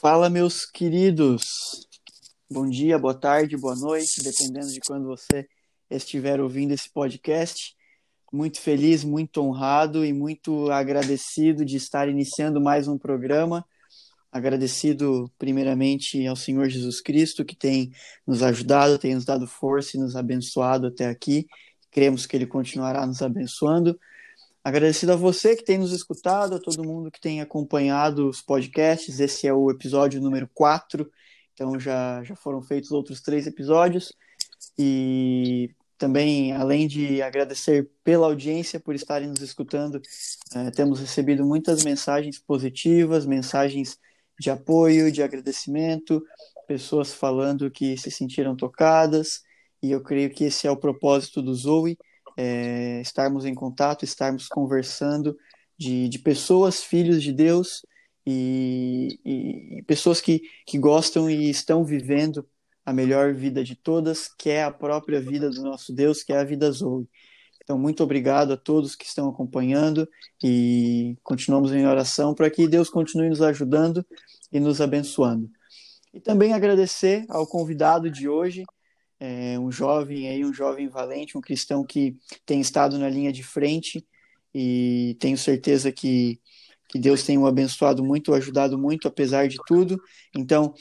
Fala, meus queridos. Bom dia, boa tarde, boa noite, dependendo de quando você estiver ouvindo esse podcast. Muito feliz, muito honrado e muito agradecido de estar iniciando mais um programa. Agradecido primeiramente ao Senhor Jesus Cristo, que tem nos ajudado, tem nos dado força e nos abençoado até aqui. Cremos que Ele continuará nos abençoando. Agradecido a você que tem nos escutado, a todo mundo que tem acompanhado os podcasts. Esse é o episódio número 4, então já, já foram feitos outros três episódios. E também, além de agradecer pela audiência, por estarem nos escutando, eh, temos recebido muitas mensagens positivas, mensagens de apoio, de agradecimento, pessoas falando que se sentiram tocadas, e eu creio que esse é o propósito do Zoe é, estarmos em contato, estarmos conversando de, de pessoas, filhos de Deus e, e, pessoas que, que gostam e estão vivendo a melhor vida de todas, que é a própria vida do nosso Deus, que é a vida Zoe. Então, muito obrigado a todos que estão acompanhando e continuamos em oração para que Deus continue nos ajudando e nos abençoando. E também agradecer ao convidado de hoje, é, um jovem aí, um jovem valente, um cristão que tem estado na linha de frente e tenho certeza que, que Deus tem o abençoado muito, ajudado muito, apesar de tudo. Então,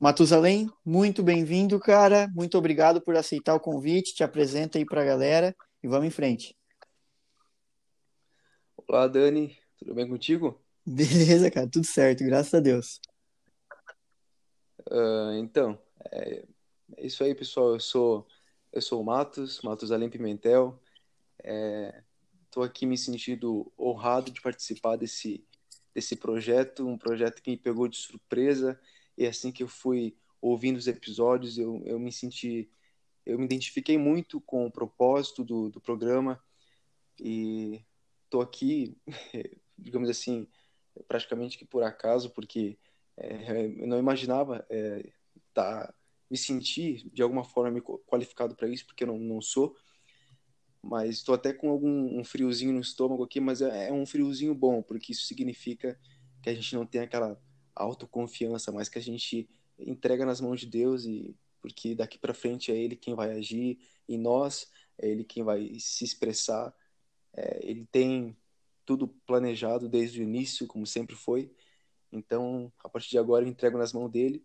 Matusalém, muito bem-vindo, cara. Muito obrigado por aceitar o convite. Te apresenta aí para a galera e vamos em frente. Olá, Dani. Tudo bem contigo? Beleza, cara. Tudo certo, graças a Deus. Uh, então, é, é isso aí, pessoal. Eu sou eu sou o Matos, Matos Além Pimentel. Estou é, aqui me sentindo honrado de participar desse, desse projeto, um projeto que me pegou de surpresa. E assim que eu fui ouvindo os episódios, eu, eu me senti, eu me identifiquei muito com o propósito do, do programa. E estou aqui, digamos assim, praticamente que por acaso, porque é, eu não imaginava estar. É, tá me sentir de alguma forma qualificado para isso, porque eu não, não sou. Mas estou até com algum um friozinho no estômago aqui, mas é, é um friozinho bom, porque isso significa que a gente não tem aquela autoconfiança, mas que a gente entrega nas mãos de Deus e porque daqui para frente é Ele quem vai agir e nós é Ele quem vai se expressar. É, ele tem tudo planejado desde o início, como sempre foi. Então, a partir de agora, eu entrego nas mãos dele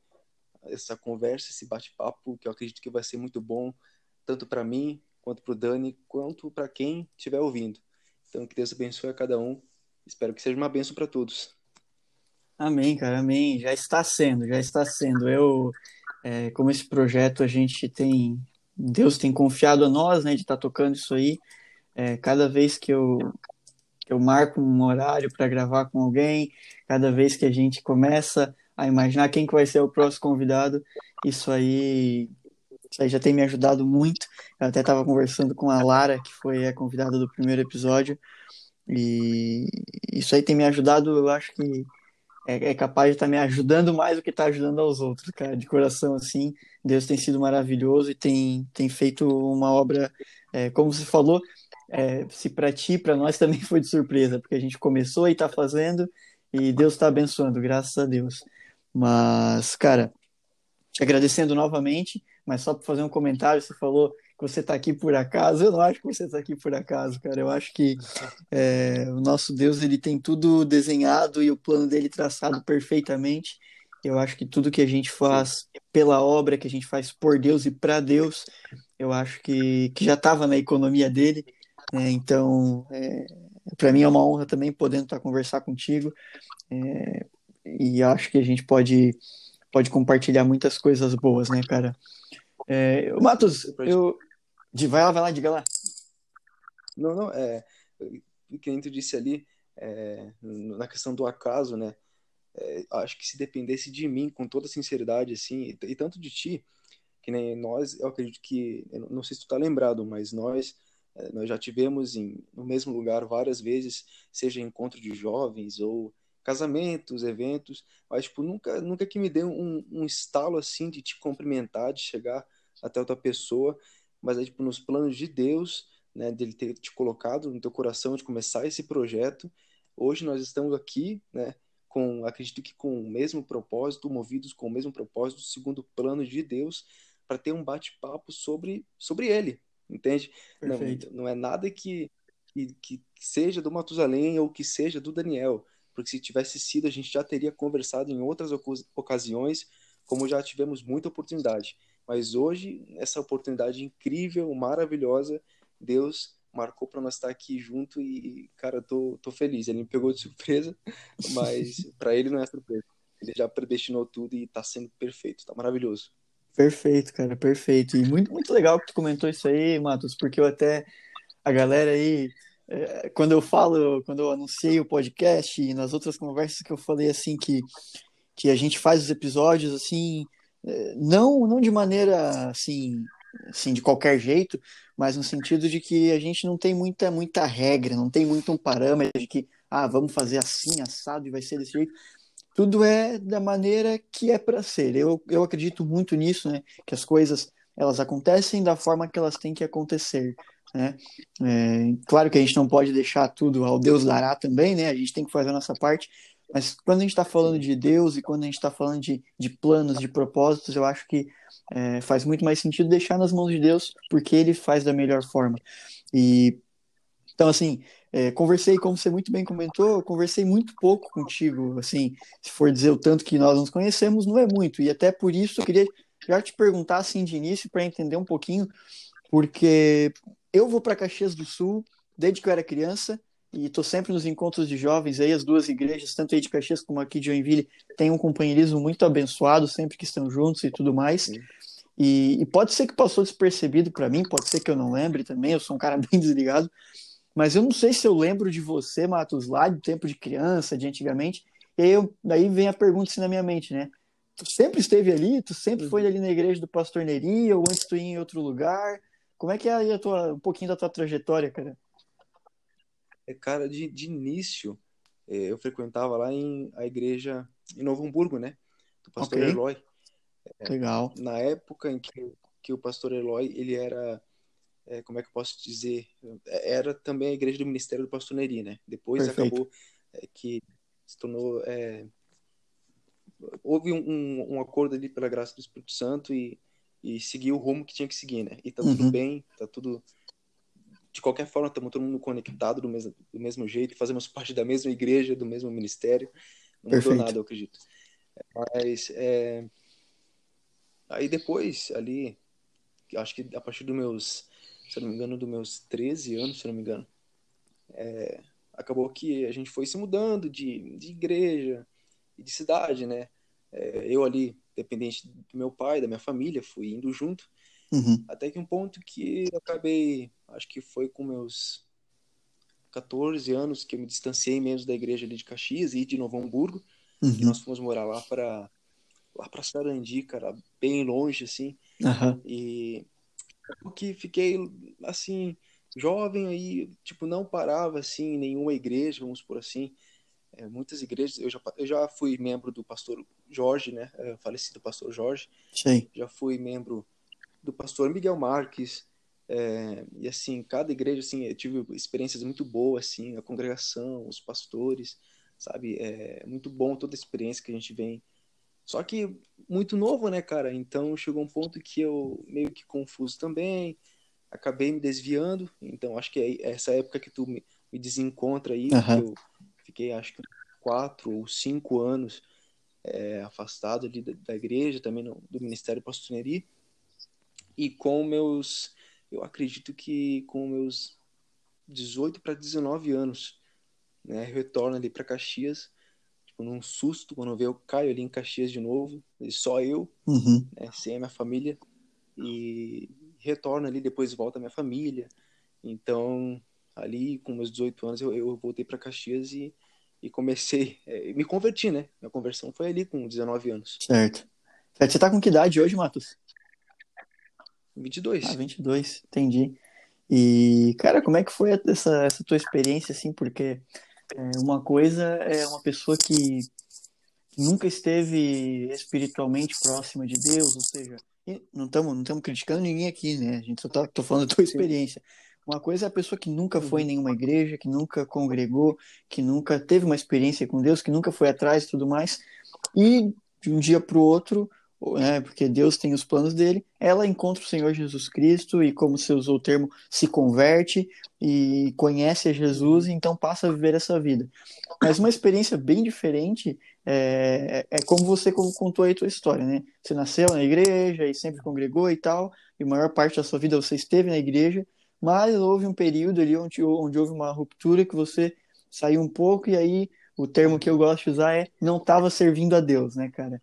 essa conversa, esse bate-papo, que eu acredito que vai ser muito bom, tanto para mim, quanto para o Dani, quanto para quem estiver ouvindo. Então, que Deus abençoe a cada um. Espero que seja uma bênção para todos. Amém, cara, amém. Já está sendo, já está sendo. Eu, é, como esse projeto a gente tem, Deus tem confiado a nós, né, de estar tá tocando isso aí. É, cada vez que eu, que eu marco um horário para gravar com alguém, cada vez que a gente começa a imaginar quem que vai ser o próximo convidado. Isso aí, isso aí já tem me ajudado muito. Eu até estava conversando com a Lara, que foi a convidada do primeiro episódio, e isso aí tem me ajudado, eu acho que é, é capaz de estar tá me ajudando mais do que está ajudando aos outros, cara, de coração assim. Deus tem sido maravilhoso e tem, tem feito uma obra, é, como você falou, é, se para ti, para nós também foi de surpresa, porque a gente começou e está fazendo e Deus está abençoando, graças a Deus. Mas, cara, te agradecendo novamente, mas só para fazer um comentário, você falou que você está aqui por acaso. Eu não acho que você está aqui por acaso, cara. Eu acho que é, o nosso Deus ele tem tudo desenhado e o plano dele traçado perfeitamente. Eu acho que tudo que a gente faz pela obra, que a gente faz por Deus e para Deus, eu acho que, que já estava na economia dele. Né? Então, é, para mim é uma honra também podendo estar conversar contigo. É, e acho que a gente pode, pode compartilhar muitas coisas boas, né, cara? É, Matos, eu. Vai lá, vai lá, diga lá. Não, não, é. O que a gente disse ali, é, na questão do acaso, né? É, acho que se dependesse de mim, com toda sinceridade, assim, e, e, tanto de ti, que nem nós, eu acredito que, eu não sei se tu tá lembrado, mas nós, é, nós já tivemos em, no mesmo lugar várias vezes, seja encontro de jovens ou casamentos, eventos, mas tipo, nunca, nunca que me deu um, um estalo assim de te cumprimentar, de chegar até outra pessoa, mas é tipo nos planos de Deus, né, dele ter te colocado no teu coração de começar esse projeto. Hoje nós estamos aqui, né, com, acredito que com o mesmo propósito, movidos com o mesmo propósito, segundo o plano de Deus, para ter um bate-papo sobre, sobre ele, entende? Não, não é nada que, que, que seja do Matusalém ou que seja do Daniel, porque se tivesse sido, a gente já teria conversado em outras ocasiões, como já tivemos muita oportunidade. Mas hoje, essa oportunidade incrível, maravilhosa, Deus marcou para nós estar aqui junto e, cara, tô, tô feliz. Ele me pegou de surpresa, mas para ele não é surpresa. Ele já predestinou tudo e tá sendo perfeito, tá maravilhoso. Perfeito, cara, perfeito. E muito, muito legal que tu comentou isso aí, Matos, porque eu até, a galera aí, quando eu falo, quando eu anunciei o podcast e nas outras conversas que eu falei assim, que, que a gente faz os episódios assim, é, não, não de maneira assim, assim, de qualquer jeito, mas no sentido de que a gente não tem muita, muita regra, não tem muito um parâmetro de que, ah, vamos fazer assim, assado e vai ser desse jeito. Tudo é da maneira que é para ser. Eu, eu acredito muito nisso, né? Que as coisas elas acontecem da forma que elas têm que acontecer. Né? É, claro que a gente não pode deixar tudo ao Deus dará também, né? A gente tem que fazer a nossa parte, mas quando a gente está falando de Deus e quando a gente está falando de, de planos, de propósitos, eu acho que é, faz muito mais sentido deixar nas mãos de Deus, porque Ele faz da melhor forma. E então, assim, é, conversei, como você muito bem comentou, conversei muito pouco contigo. Assim, se for dizer o tanto que nós nos conhecemos, não é muito. E até por isso eu queria já te perguntar assim de início para entender um pouquinho, porque eu vou para Caxias do Sul desde que eu era criança e estou sempre nos encontros de jovens aí, as duas igrejas, tanto aí de Caxias como aqui de Joinville, têm um companheirismo muito abençoado sempre que estão juntos e tudo mais. E, e, pode ser que passou despercebido para mim, pode ser que eu não lembre também, eu sou um cara bem desligado, mas eu não sei se eu lembro de você, Matos, lá do tempo de criança, de antigamente, e aí eu, daí vem a pergunta assim na minha mente, né? Tu sempre esteve ali? Tu sempre foi uhum. ali na igreja do Pastor Neri, ou antes tu ia em outro lugar? Como é que é a tua, um pouquinho da tua trajetória, cara? É, cara, de, de início, é, eu frequentava lá em a igreja em Novo Hamburgo, né? Do pastor okay. Eloy. É, Legal. Na época em que, que o pastor Eloy, ele era, é, como é que eu posso dizer? É, era também a igreja do ministério do pastor Neri, né? Depois Perfeito. acabou é, que se tornou... É, houve um, um, um, acordo ali pela graça do Espírito Santo e, e seguiu o rumo que tinha que seguir, né? E tá tudo uhum. bem, tá tudo de qualquer forma, estamos todo mundo conectado do mesmo, do mesmo jeito, fazemos parte da mesma igreja, do mesmo ministério. Não Perfeito. mudou nada, eu acredito. Mas, é... aí depois, ali, acho que a partir dos meus, se não me engano, dos meus 13 anos, se não me engano, é... acabou que a gente foi se mudando de, de igreja e de cidade, né? É, eu ali, dependente do meu pai, da minha família, fui indo junto. Uhum. Até que um ponto que eu acabei, acho que foi com meus 14 anos que eu me distanciei mesmo da igreja ali de Caxias e de Novo Hamburgo. Uhum. E nós fomos morar lá para lá para Sarandi, cara, bem longe assim. Uhum. E que fiquei assim jovem aí, tipo não parava assim em nenhuma igreja, vamos por assim. É, muitas igrejas, eu já, eu já fui membro do pastor Jorge, né, é, falecido pastor Jorge. Sim. Já fui membro do pastor Miguel Marques. É, e assim, cada igreja, assim, eu tive experiências muito boas, assim, a congregação, os pastores, sabe? É muito bom toda a experiência que a gente vem. Só que muito novo, né, cara? Então chegou um ponto que eu meio que confuso também, acabei me desviando. Então acho que é essa época que tu me, me desencontra aí, uhum. eu fiquei acho que quatro ou cinco anos é, afastado ali da, da, igreja, também no, do ministério pastoreiro e com meus, eu acredito que com meus 18 para 19 anos, né, retorno ali para Caxias, tipo, num susto, quando eu, eu caio ali em Caxias de novo, e só eu, uhum. né, sem a minha família, e retorno ali, depois volta a minha família, então, ali com meus 18 anos, eu, eu voltei para Caxias e, e comecei, é, me converti, né, minha conversão foi ali com 19 anos. Certo. Você tá com que idade hoje, Matos? 22. Ah, 22, entendi. E, cara, como é que foi essa, essa tua experiência, assim? Porque é, uma coisa é uma pessoa que nunca esteve espiritualmente próxima de Deus, ou seja, não estamos não criticando ninguém aqui, né? A gente só tá tô falando da tua experiência. Uma coisa é a pessoa que nunca foi em uhum. nenhuma igreja, que nunca congregou, que nunca teve uma experiência com Deus, que nunca foi atrás e tudo mais. E de um dia para o outro, né, porque Deus tem os planos dele, ela encontra o Senhor Jesus Cristo e, como você usou o termo, se converte e conhece a Jesus e então passa a viver essa vida. Mas uma experiência bem diferente é, é como você contou aí a tua história, né? Você nasceu na igreja e sempre congregou e tal, e a maior parte da sua vida você esteve na igreja, mas houve um período ali onde, onde houve uma ruptura que você saiu um pouco, e aí o termo que eu gosto de usar é não estava servindo a Deus, né, cara?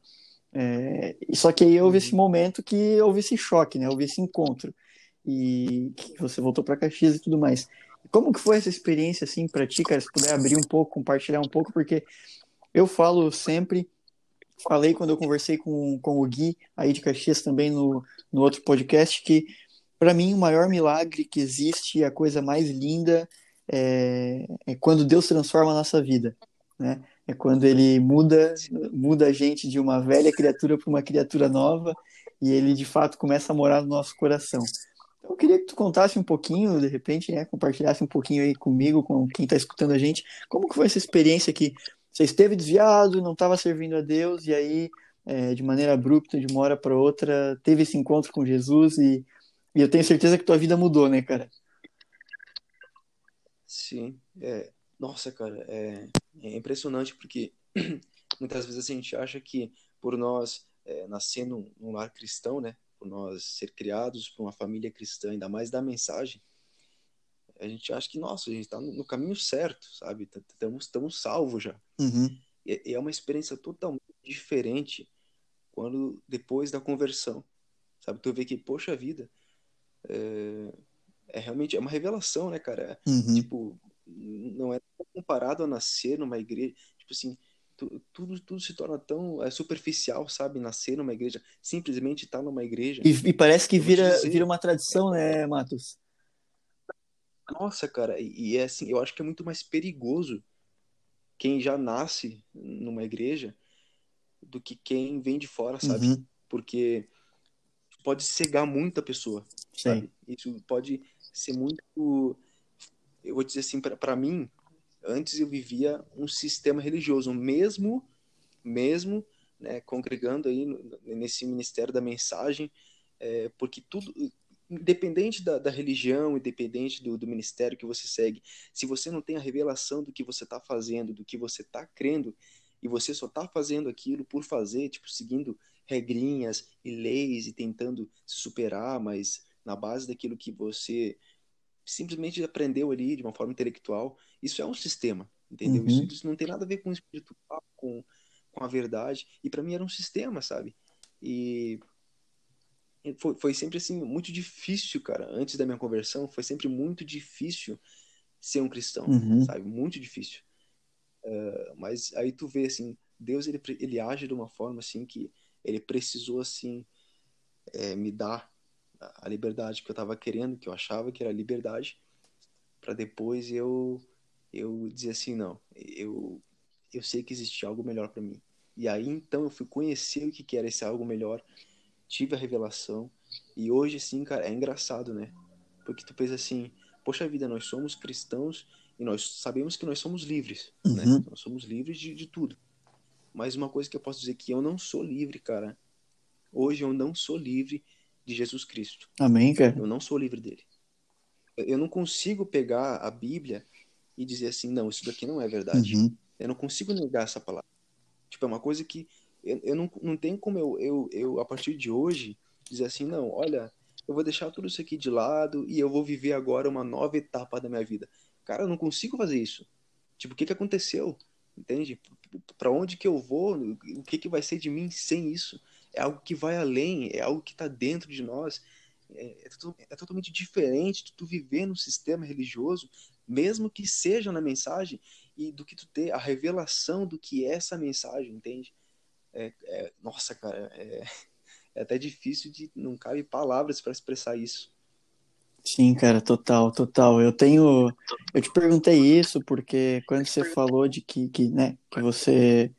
É, só que aí houve esse uhum. momento que houve esse choque, né? Houve esse encontro. E que você voltou para Caxias e tudo mais. Como que foi essa experiência, assim, para ti, cara? Se puder abrir um pouco, compartilhar um pouco, porque eu falo sempre, falei quando eu conversei com, com o Gui, aí de Caxias também no, no outro podcast, que para mim, o maior milagre que existe, a coisa mais linda, é, é quando Deus transforma a nossa vida, né? É quando ele muda, muda a gente de uma velha criatura para uma criatura nova e ele de fato começa a morar no nosso coração. Então, eu queria que tu contasse um pouquinho, de repente, né, compartilhasse um pouquinho aí comigo, com quem está escutando a gente, como que foi essa experiência que você esteve desviado, não estava servindo a Deus e aí, é, de maneira abrupta, de uma hora para outra, teve esse encontro com Jesus e e eu tenho certeza que tua vida mudou, né, cara? Sim. É, nossa, cara, é, é impressionante porque muitas vezes a gente acha que por nós é, nascer num, num, lar cristão, né, por nós ser criados por uma família cristã, ainda mais da mensagem, a gente acha que, nossa, a gente está no, caminho certo, sabe? Estamos, estamos salvos já. Uhum. E, e é uma experiência totalmente diferente quando depois da conversão, sabe? Tu vê que, poxa vida, é, é realmente é uma revelação, né, cara? Uhum. Tipo, não é comparado a nascer numa igreja, tipo assim, tu, tudo, tudo se torna tão é, superficial, sabe? Nascer numa igreja, simplesmente estar numa igreja. E, e parece que vira, dizer, vira uma tradição, né, Matos? Nossa, cara, e, e é assim, eu acho que é muito mais perigoso quem já nasce numa igreja do que quem vem de fora, sabe? Uhum. Porque pode cegar muita pessoa. Sabe? Isso pode ser muito. Eu vou dizer assim, para mim, antes eu vivia um sistema religioso, mesmo, mesmo né, congregando aí nesse ministério da mensagem, é, porque tudo, independente da, da religião, independente do, do, ministério que você segue, se você não tem a revelação do que você está fazendo, do que você está crendo, e você só está fazendo aquilo por fazer, tipo, seguindo regrinhas e leis e tentando se superar, mas na base daquilo que você simplesmente aprendeu ali de uma forma intelectual, isso é um sistema, entendeu? Uhum. Isso, isso, não tem nada a ver com o espiritual, com, com a verdade, e para mim era um sistema, sabe? E foi, foi sempre assim, muito difícil, cara, antes da minha conversão, foi sempre muito difícil ser um cristão, uhum. sabe? Muito difícil. Uh, mas aí tu vê, assim, Deus, ele, ele age de uma forma, assim, que ele precisou assim é, me dar a liberdade que eu estava querendo, que eu achava que era liberdade, para depois eu eu dizer assim não, eu eu sei que existia algo melhor para mim. E aí então eu fui conhecer o que, que era esse algo melhor, tive a revelação e hoje sim, cara, é engraçado, né? Porque tu pensa assim, poxa vida, nós somos cristãos e nós sabemos que nós somos livres, né? uhum. né? Nós somos livres de, de tudo. Mas uma coisa que eu posso dizer que eu não sou livre, cara. Hoje eu não sou livre de Jesus Cristo. Amém, cara. Eu não sou livre dele. Eu não consigo pegar a Bíblia e dizer assim, não, isso daqui não é verdade. Uhum. Eu não consigo negar essa palavra. Tipo, é uma coisa que eu, eu não, não tem como eu, eu, eu, a partir de hoje, dizer assim, não, olha, eu vou deixar tudo isso aqui de lado e eu vou viver agora uma nova etapa da minha vida. Cara, eu não consigo fazer isso. Tipo, o que, que aconteceu? Entende? Para onde que eu vou? O que, que vai ser de mim sem isso? É algo que vai além, é algo que está dentro de nós. É, é, é, totalmente diferente de tu viver no sistema religioso, mesmo que seja na mensagem, e do que tu ter a revelação do que é essa mensagem, entende? É, é, nossa, cara, é, é até difícil de. Não cabe palavras para expressar isso. Sim, cara, total, total. Eu tenho. Eu te perguntei isso porque quando você falou de que, que, né, que você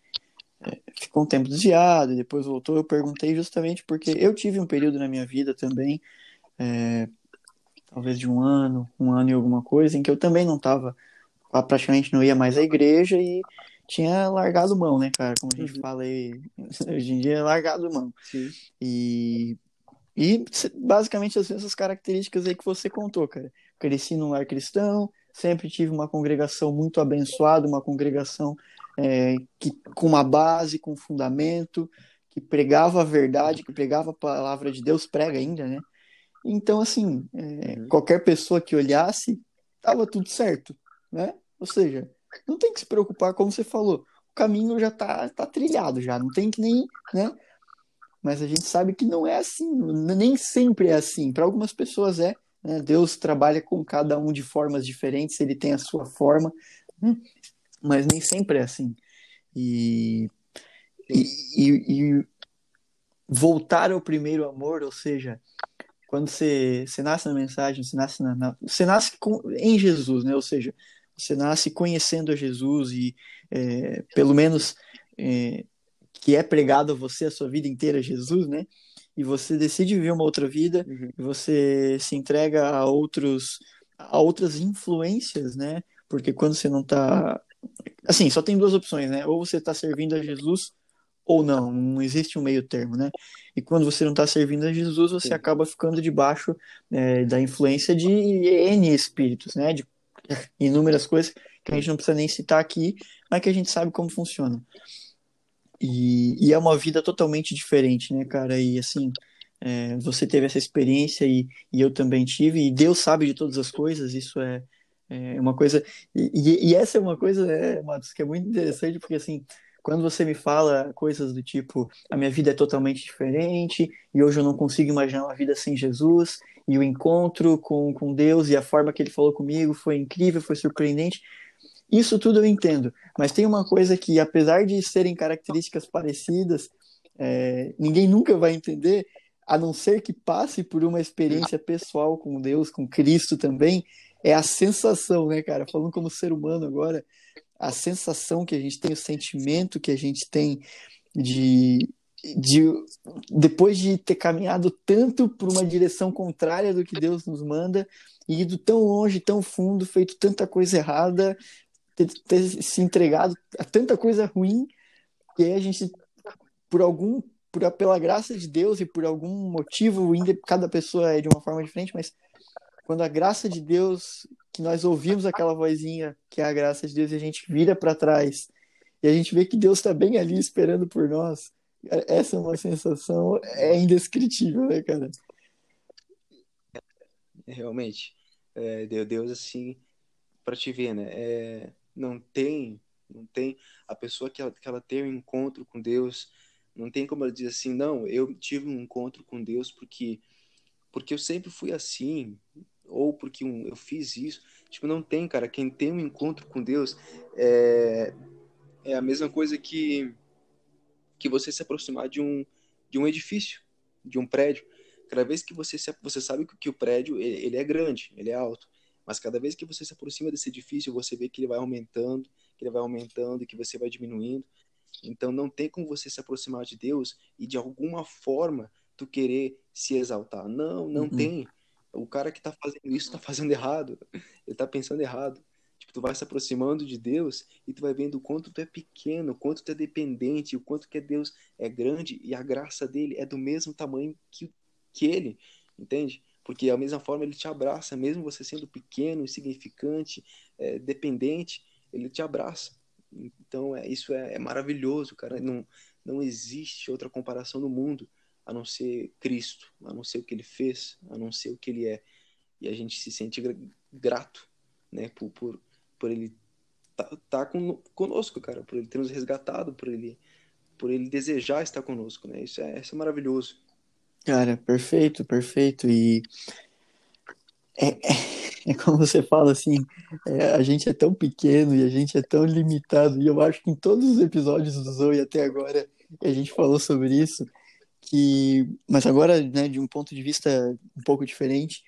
é, ficou um tempo desviado e depois voltou, eu perguntei justamente porque eu tive um período na minha vida também. É, talvez de um ano, um ano e alguma coisa, em que eu também não estava, praticamente não ia mais à igreja e tinha largado mão, né, cara? Como a gente uhum. fala aí, hoje em dia é largado mão. Sim. E, e basicamente as mesmas características aí que você contou, cara. Cresci num lar cristão, sempre tive uma congregação muito abençoada, uma congregação é, que, com uma base, com fundamento, que pregava a verdade, que pregava a palavra de Deus, prega ainda, né? Então, assim, é, uhum. qualquer pessoa que olhasse, tava tudo certo, né? Ou seja, não tem que se preocupar, como você falou, o caminho já tá, tá trilhado já, não tem que nem, né? Mas a gente sabe que não é assim, nem sempre é assim. Para algumas pessoas é, né? Deus trabalha com cada um de formas diferentes, ele tem a sua forma, né? mas nem sempre é assim. E, e, e, voltar ao primeiro amor, ou seja, quando você, você nasce na mensagem, você nasce, na, na, você nasce com, em Jesus, né? Ou seja, você nasce conhecendo a Jesus e, é, pelo menos, é, que é pregado a você a sua vida inteira, Jesus, né? E você decide viver uma outra vida, uhum. e você se entrega a outros, a outras influências, né? Porque quando você não está assim, só tem duas opções, né? Ou você está servindo a Jesus ou não, não existe um meio termo, né? E quando você não está servindo a Jesus, você Sim. acaba ficando debaixo é, da influência de N espíritos, né? De inúmeras coisas que a gente não precisa nem citar aqui, mas que a gente sabe como funciona. E, e é uma vida totalmente diferente, né, cara? E assim, é, você teve essa experiência e, e eu também tive, e Deus sabe de todas as coisas, isso é, é uma coisa. E, e, essa é uma coisa, é, Matos, que é muito interessante, porque assim, quando você me fala coisas do tipo, a minha vida é totalmente diferente e hoje eu não consigo imaginar uma vida sem Jesus e o encontro com, com Deus e a forma que ele falou comigo foi incrível, foi surpreendente. Isso tudo eu entendo, mas tem uma coisa que, apesar de serem características parecidas, é, ninguém nunca vai entender, a não ser que passe por uma experiência pessoal com Deus, com Cristo também, é a sensação, né, cara? Falando como ser humano agora, a sensação que a gente tem, o sentimento que a gente tem de, de depois de ter caminhado tanto por uma direção contrária do que Deus nos manda, e ido tão longe, tão fundo, feito tanta coisa errada, ter, ter se entregado a tanta coisa ruim, que aí a gente, por algum, por, pela graça de Deus e por algum motivo, cada pessoa é de uma forma diferente, mas quando a graça de Deus, que nós ouvimos aquela vozinha, que é a graça de Deus, e a gente vira para trás, e a gente vê que Deus está bem ali esperando por nós, essa é uma sensação é indescritível, né, cara? Realmente, é, Deus assim, para te ver, né? É, não tem, não tem a pessoa que ela, que ela tem um encontro com Deus, não tem como ela dizer assim, não, eu tive um encontro com Deus porque porque eu sempre fui assim, ou porque eu fiz isso. Tipo, não tem, cara. Quem tem um encontro com Deus é, é a mesma coisa que, que você se aproximar de um, de um edifício, de um prédio. Cada vez que você se, você sabe que, o prédio ele é grande, ele é alto, mas cada vez que você se aproxima desse edifício, você vê que ele vai aumentando, que ele vai aumentando, que você vai diminuindo. Então não tem como você se aproximar de Deus e de alguma forma tu querer se exaltar. Não, não uhum. tem o cara que tá fazendo isso tá fazendo errado. Ele tá pensando errado. Tipo, tu vai se aproximando de Deus e tu vai vendo o quanto tu é pequeno, o quanto tu é dependente, o quanto que Deus é grande e a graça dele é do mesmo tamanho que, que ele, entende? Porque da mesma forma ele te abraça, mesmo você sendo pequeno, insignificante, é, dependente, ele te abraça. Então, é, isso é, é maravilhoso, cara. Não, não existe outra comparação no mundo a não ser Cristo, a não ser o que ele fez, a não ser o que ele é. E a gente se sente grato, né, por, por, por ele tá, tá conosco, cara, por ele ter nos resgatado, por ele, por ele desejar estar conosco, né? Isso é, isso é maravilhoso. Cara, perfeito, perfeito. E é, é, é como você fala assim, é, a gente é tão pequeno e a gente é tão limitado. E eu acho que em todos os episódios do Zoe até agora a gente falou sobre isso que, mas agora, né, de um ponto de vista um pouco diferente,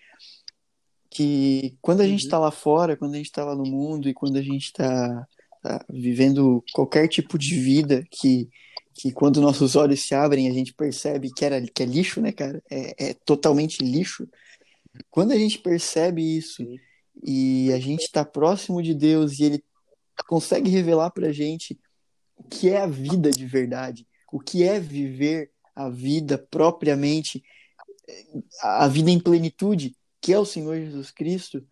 que quando a uhum. gente está lá fora, quando a gente está lá no mundo e quando a gente está tá vivendo qualquer tipo de vida que, que quando nossos olhos se abrem a gente percebe que, era, que é lixo, né, cara? É, é totalmente lixo. Quando a gente percebe isso Sim. e a gente está próximo de Deus e Ele consegue revelar para a gente o que é a vida de verdade, o que é viver a vida propriamente, a vida em plenitude, que é o Senhor Jesus Cristo,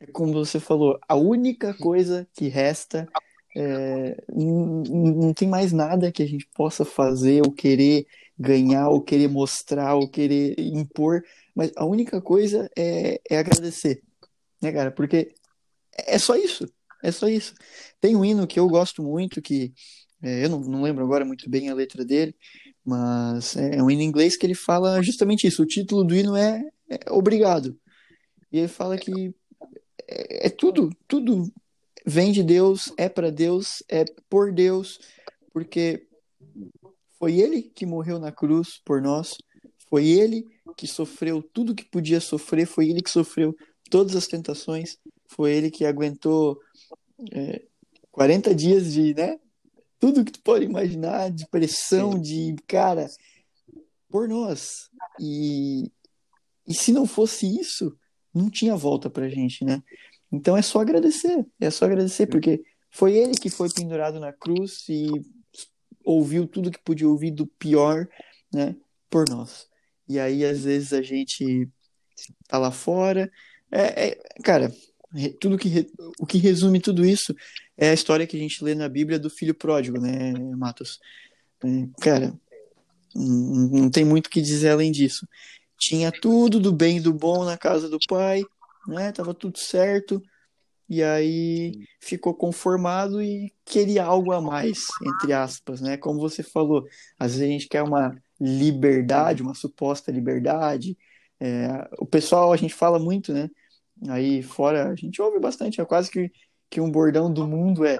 é como você falou, a única coisa que resta é, não, tem mais nada que a gente possa fazer ou querer ganhar, ou querer mostrar, ou querer impor, mas a única coisa é, é agradecer, né, cara? Porque é só isso, é só isso. Tem um hino que eu gosto muito, que é, eu não, não lembro agora muito bem a letra dele, mas é um hino inglês que ele fala justamente isso. O título do hino é, é Obrigado. E ele fala que é, é tudo, tudo vem de Deus, é para Deus, é por Deus, porque foi Ele que morreu na cruz por nós, foi Ele que sofreu tudo que podia sofrer, foi Ele que sofreu todas as tentações, foi Ele que aguentou é, 40 dias de, né? Tudo que tu pode imaginar, de pressão, de, cara, por nós. E, e se não fosse isso, não tinha volta pra gente, né? Então é só agradecer, é só agradecer, porque foi ele que foi pendurado na cruz e ouviu tudo que podia ouvir do pior, né, por nós. E aí, às vezes, a gente tá lá fora. É, é, cara, tudo que, o que resume tudo isso é a história que a gente lê na Bíblia do filho pródigo, né, Matos? É, cara, não, não tem muito o que dizer além disso. Tinha tudo do bem e do bom na casa do pai, né? Tava tudo certo. E aí ficou conformado e queria algo a mais, entre aspas, né? Como você falou, às vezes a gente quer uma liberdade, uma suposta liberdade. É, o pessoal, a gente fala muito, né? Aí fora, a gente ouve bastante, é quase que, que um bordão do mundo é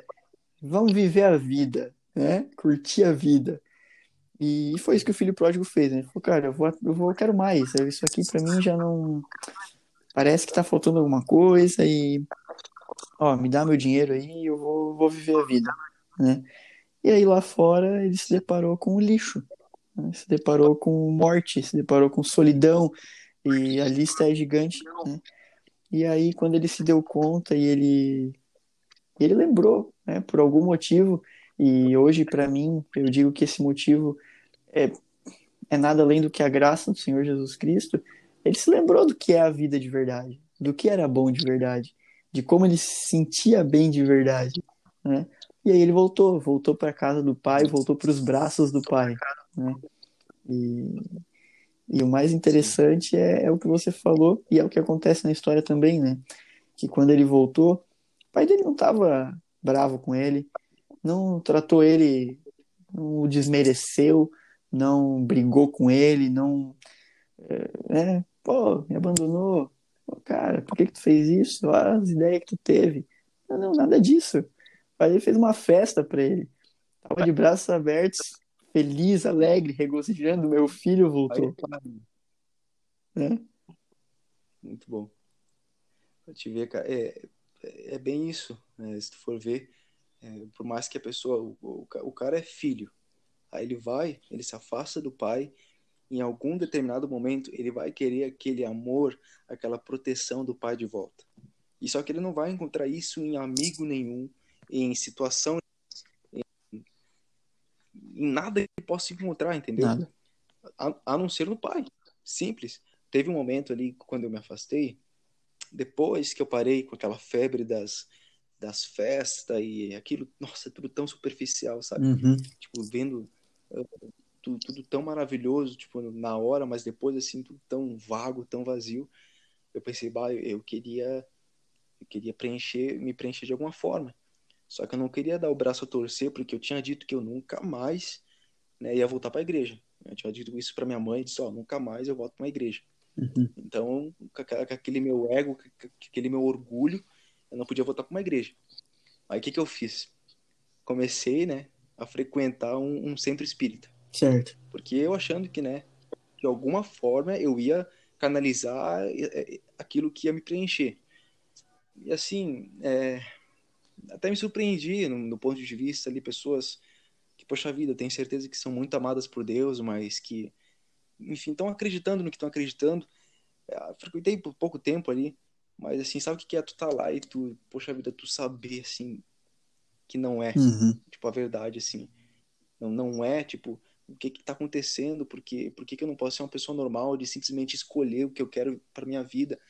vamos viver a vida, né? Curtir a vida. E foi isso que o filho pródigo fez, né? Ele falou, cara, eu vou, eu vou, eu quero mais. Isso aqui para mim já não parece que tá faltando alguma coisa e ó, me dá meu dinheiro aí eu vou, vou viver a vida, né? E aí lá fora ele se deparou com lixo, né? se deparou com morte, se deparou com solidão e a lista é gigante, né? E aí quando ele se deu conta e ele ele lembrou, né, por algum motivo, e hoje para mim eu digo que esse motivo é é nada além do que a graça do Senhor Jesus Cristo, ele se lembrou do que é a vida de verdade, do que era bom de verdade, de como ele se sentia bem de verdade, né? E aí ele voltou, voltou para casa do pai, voltou para os braços do pai, né? E, e o mais interessante é, é, o que você falou e é o que acontece na história também, né? Que quando ele voltou, o pai dele não estava bravo com ele, não tratou ele, não o desmereceu, não brigou com ele, não é, pô, me abandonou. Pô, cara, por que, que tu fez isso? Olha as ideias que tu teve. Não, não, nada disso. Aí ele fez uma festa para ele. Tava de braços abertos, feliz, alegre, regozijando. Meu filho voltou. É. Muito bom. Pra te ver, cara, é, é bem isso. Né? Se tu for ver, é, por mais que a pessoa, o, o, o cara é filho, aí ele vai, ele se afasta do pai, em algum determinado momento ele vai querer aquele amor, aquela proteção do pai de volta. E só que ele não vai encontrar isso em amigo nenhum, em situação, em, em nada que possa encontrar, entendeu? Nada. A, a não ser no pai. Simples. Teve um momento ali quando eu me afastei, depois que eu parei com aquela febre das das festas e aquilo, nossa, tudo tão superficial, sabe? Uhum. Tipo, vendo tudo, tudo, tão maravilhoso, tipo, na hora, mas depois, assim, tudo tão vago, tão vazio. Eu pensei, bah, eu queria, eu queria preencher, me preencher de alguma forma. Só que eu não queria dar o braço a torcer, porque eu tinha dito que eu nunca mais né, ia voltar para a igreja. Eu tinha dito isso para minha mãe, disse, ó, oh, nunca mais eu volto para uma igreja. Uhum. Então, com aquele meu ego, com aquele meu orgulho, eu não podia voltar para uma igreja. Aí o que que eu fiz? Comecei, né, a frequentar um, um centro espírita. Certo. Porque eu achando que, né, de alguma forma eu ia canalizar aquilo que ia me preencher. E assim, é, até me surpreendi no, no, ponto de vista ali, pessoas que, poxa vida, tenho certeza que são muito amadas por Deus, mas que, enfim, estão acreditando no que estão acreditando. é, frequentei por pouco tempo ali, mas assim, sabe o que é tu tá lá e tu, poxa vida, tu saber assim que não é, Uhum. tipo, a verdade, assim. Não, não é, tipo, o que que tá acontecendo, por que, por que que eu não posso ser uma pessoa normal de simplesmente escolher o que eu quero para minha vida?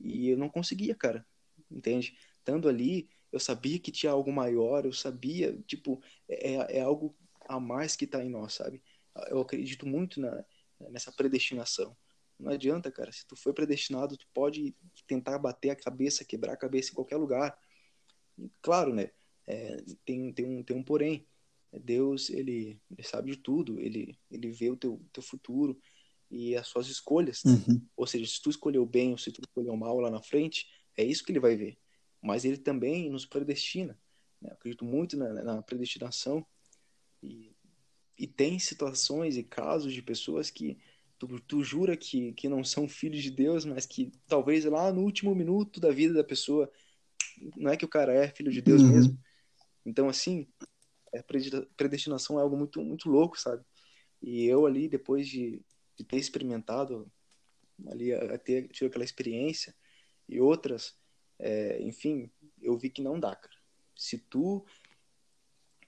E eu não conseguia, cara, entende? Estando ali, eu sabia que tinha algo maior, eu sabia, tipo, é, é algo a mais que tá em nós, sabe? Eu acredito muito na, nessa predestinação. Não adianta, cara, se tu foi predestinado, tu pode tentar bater a cabeça, quebrar a cabeça em qualquer lugar. Claro, né? É, tem, tem, um, tem um porém. Deus, ele, ele sabe de tudo, ele, ele vê o teu, teu futuro e as suas escolhas. Uhum. Ou seja, se tu escolheu bem ou se tu escolheu mal lá na frente, é isso que ele vai ver. Mas ele também nos predestina. né? Acredito muito na, na predestinação. E, e tem situações e casos de pessoas que tu, tu jura que, que não são filhos de Deus, mas que talvez lá no último minuto da vida da pessoa, não é que o cara é filho de Deus Uhum. mesmo. Então, assim, predestina- predestinação é algo muito, muito louco, sabe? E eu ali, depois de, de ter experimentado, ali, a, a ter tido aquela experiência e outras, é, enfim, eu vi que não dá, cara. Se tu,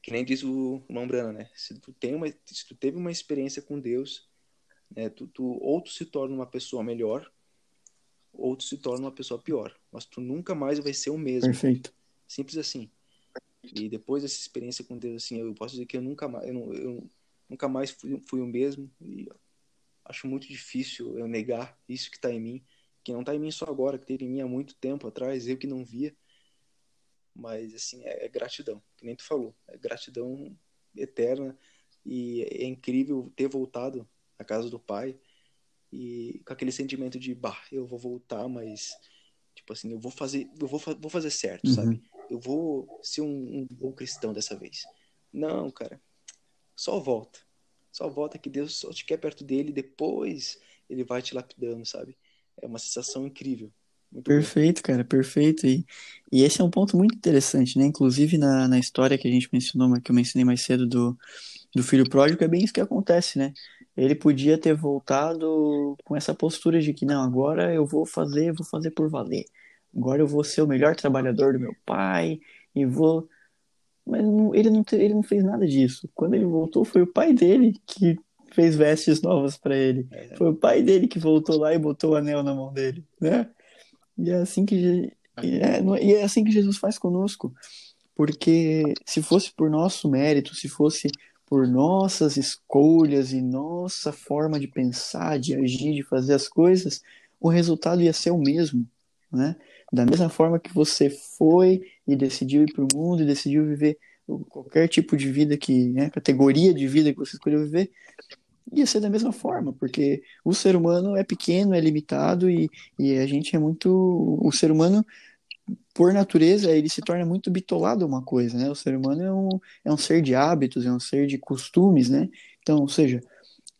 que nem diz o Mambrana, né? Se tu, tem uma, se tu teve uma experiência com Deus, né? Tu, tu, ou tu se torna uma pessoa melhor, ou tu se torna uma pessoa pior. Mas tu nunca mais vai ser o mesmo. Perfeito. Simples assim. E depois dessa experiência com Deus, assim, eu posso dizer que eu nunca mais, eu, não- eu nunca mais fui, fui o mesmo. E acho muito difícil eu negar isso que está em mim, que não está em mim só agora, que teve em mim há muito tempo atrás, eu que não via. Mas, assim, é, é gratidão, que nem tu falou, é gratidão eterna. E é incrível ter voltado à casa do Pai e com aquele sentimento de, bah, eu vou voltar, mas, tipo assim, eu vou fazer, eu vou, vou fazer certo, Uhum. sabe? Eu vou ser um, um bom cristão dessa vez. Não, cara. Só volta. Só volta que Deus só te quer perto dele, depois ele vai te lapidando, sabe? É uma sensação incrível. Muito. Perfeito, cara, perfeito. E, e esse é um ponto muito interessante, né? Inclusive na, na história que a gente mencionou, que eu mencionei mais cedo do, do filho pródigo, é bem isso que acontece, né? Ele podia ter voltado com essa postura de que, não, agora eu vou fazer, vou fazer por valer. Agora eu vou ser o melhor trabalhador do meu pai e vou. Mas não- ele, não, ele não fez nada disso. Quando ele voltou, foi o pai dele que fez vestes novas para ele. É, Foi o pai dele que voltou lá e botou o anel na mão dele, né? E é assim que, Je- e é, e é assim que Jesus faz conosco. Porque se fosse por nosso mérito, se fosse por nossas escolhas e nossa forma de pensar, de agir, de fazer as coisas, o resultado ia ser o mesmo, né? Da mesma forma que você foi e decidiu ir para o mundo e decidiu viver qualquer tipo de vida que, né, categoria de vida que você escolheu viver, ia ser da mesma forma, porque o ser humano é pequeno, é limitado e, e a gente é muito. O ser humano, por natureza, ele se torna muito bitolado a uma coisa, né? O ser humano é um, é um ser de hábitos, é um ser de costumes, né? Então, ou seja,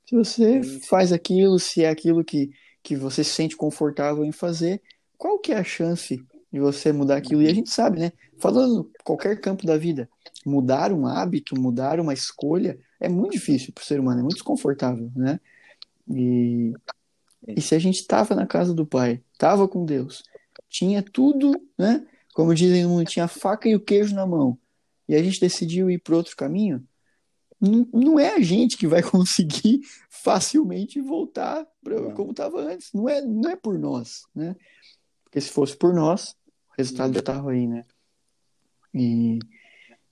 se você faz aquilo, se é aquilo que, que você se sente confortável em fazer, qual que é a chance de você mudar aquilo? E a gente sabe, né? Falando qualquer campo da vida, mudar um hábito, mudar uma escolha é muito difícil para o ser humano, é muito desconfortável, né? E, e se a gente estava na casa do Pai, estava com Deus, tinha tudo, né? Como dizem, no mundo, tinha a faca e o queijo na mão, e a gente decidiu ir para outro caminho, não, não é a gente que vai conseguir facilmente voltar para como estava antes. Não é, não é por nós, né? Porque se fosse por nós, o resultado já estava aí, né? E,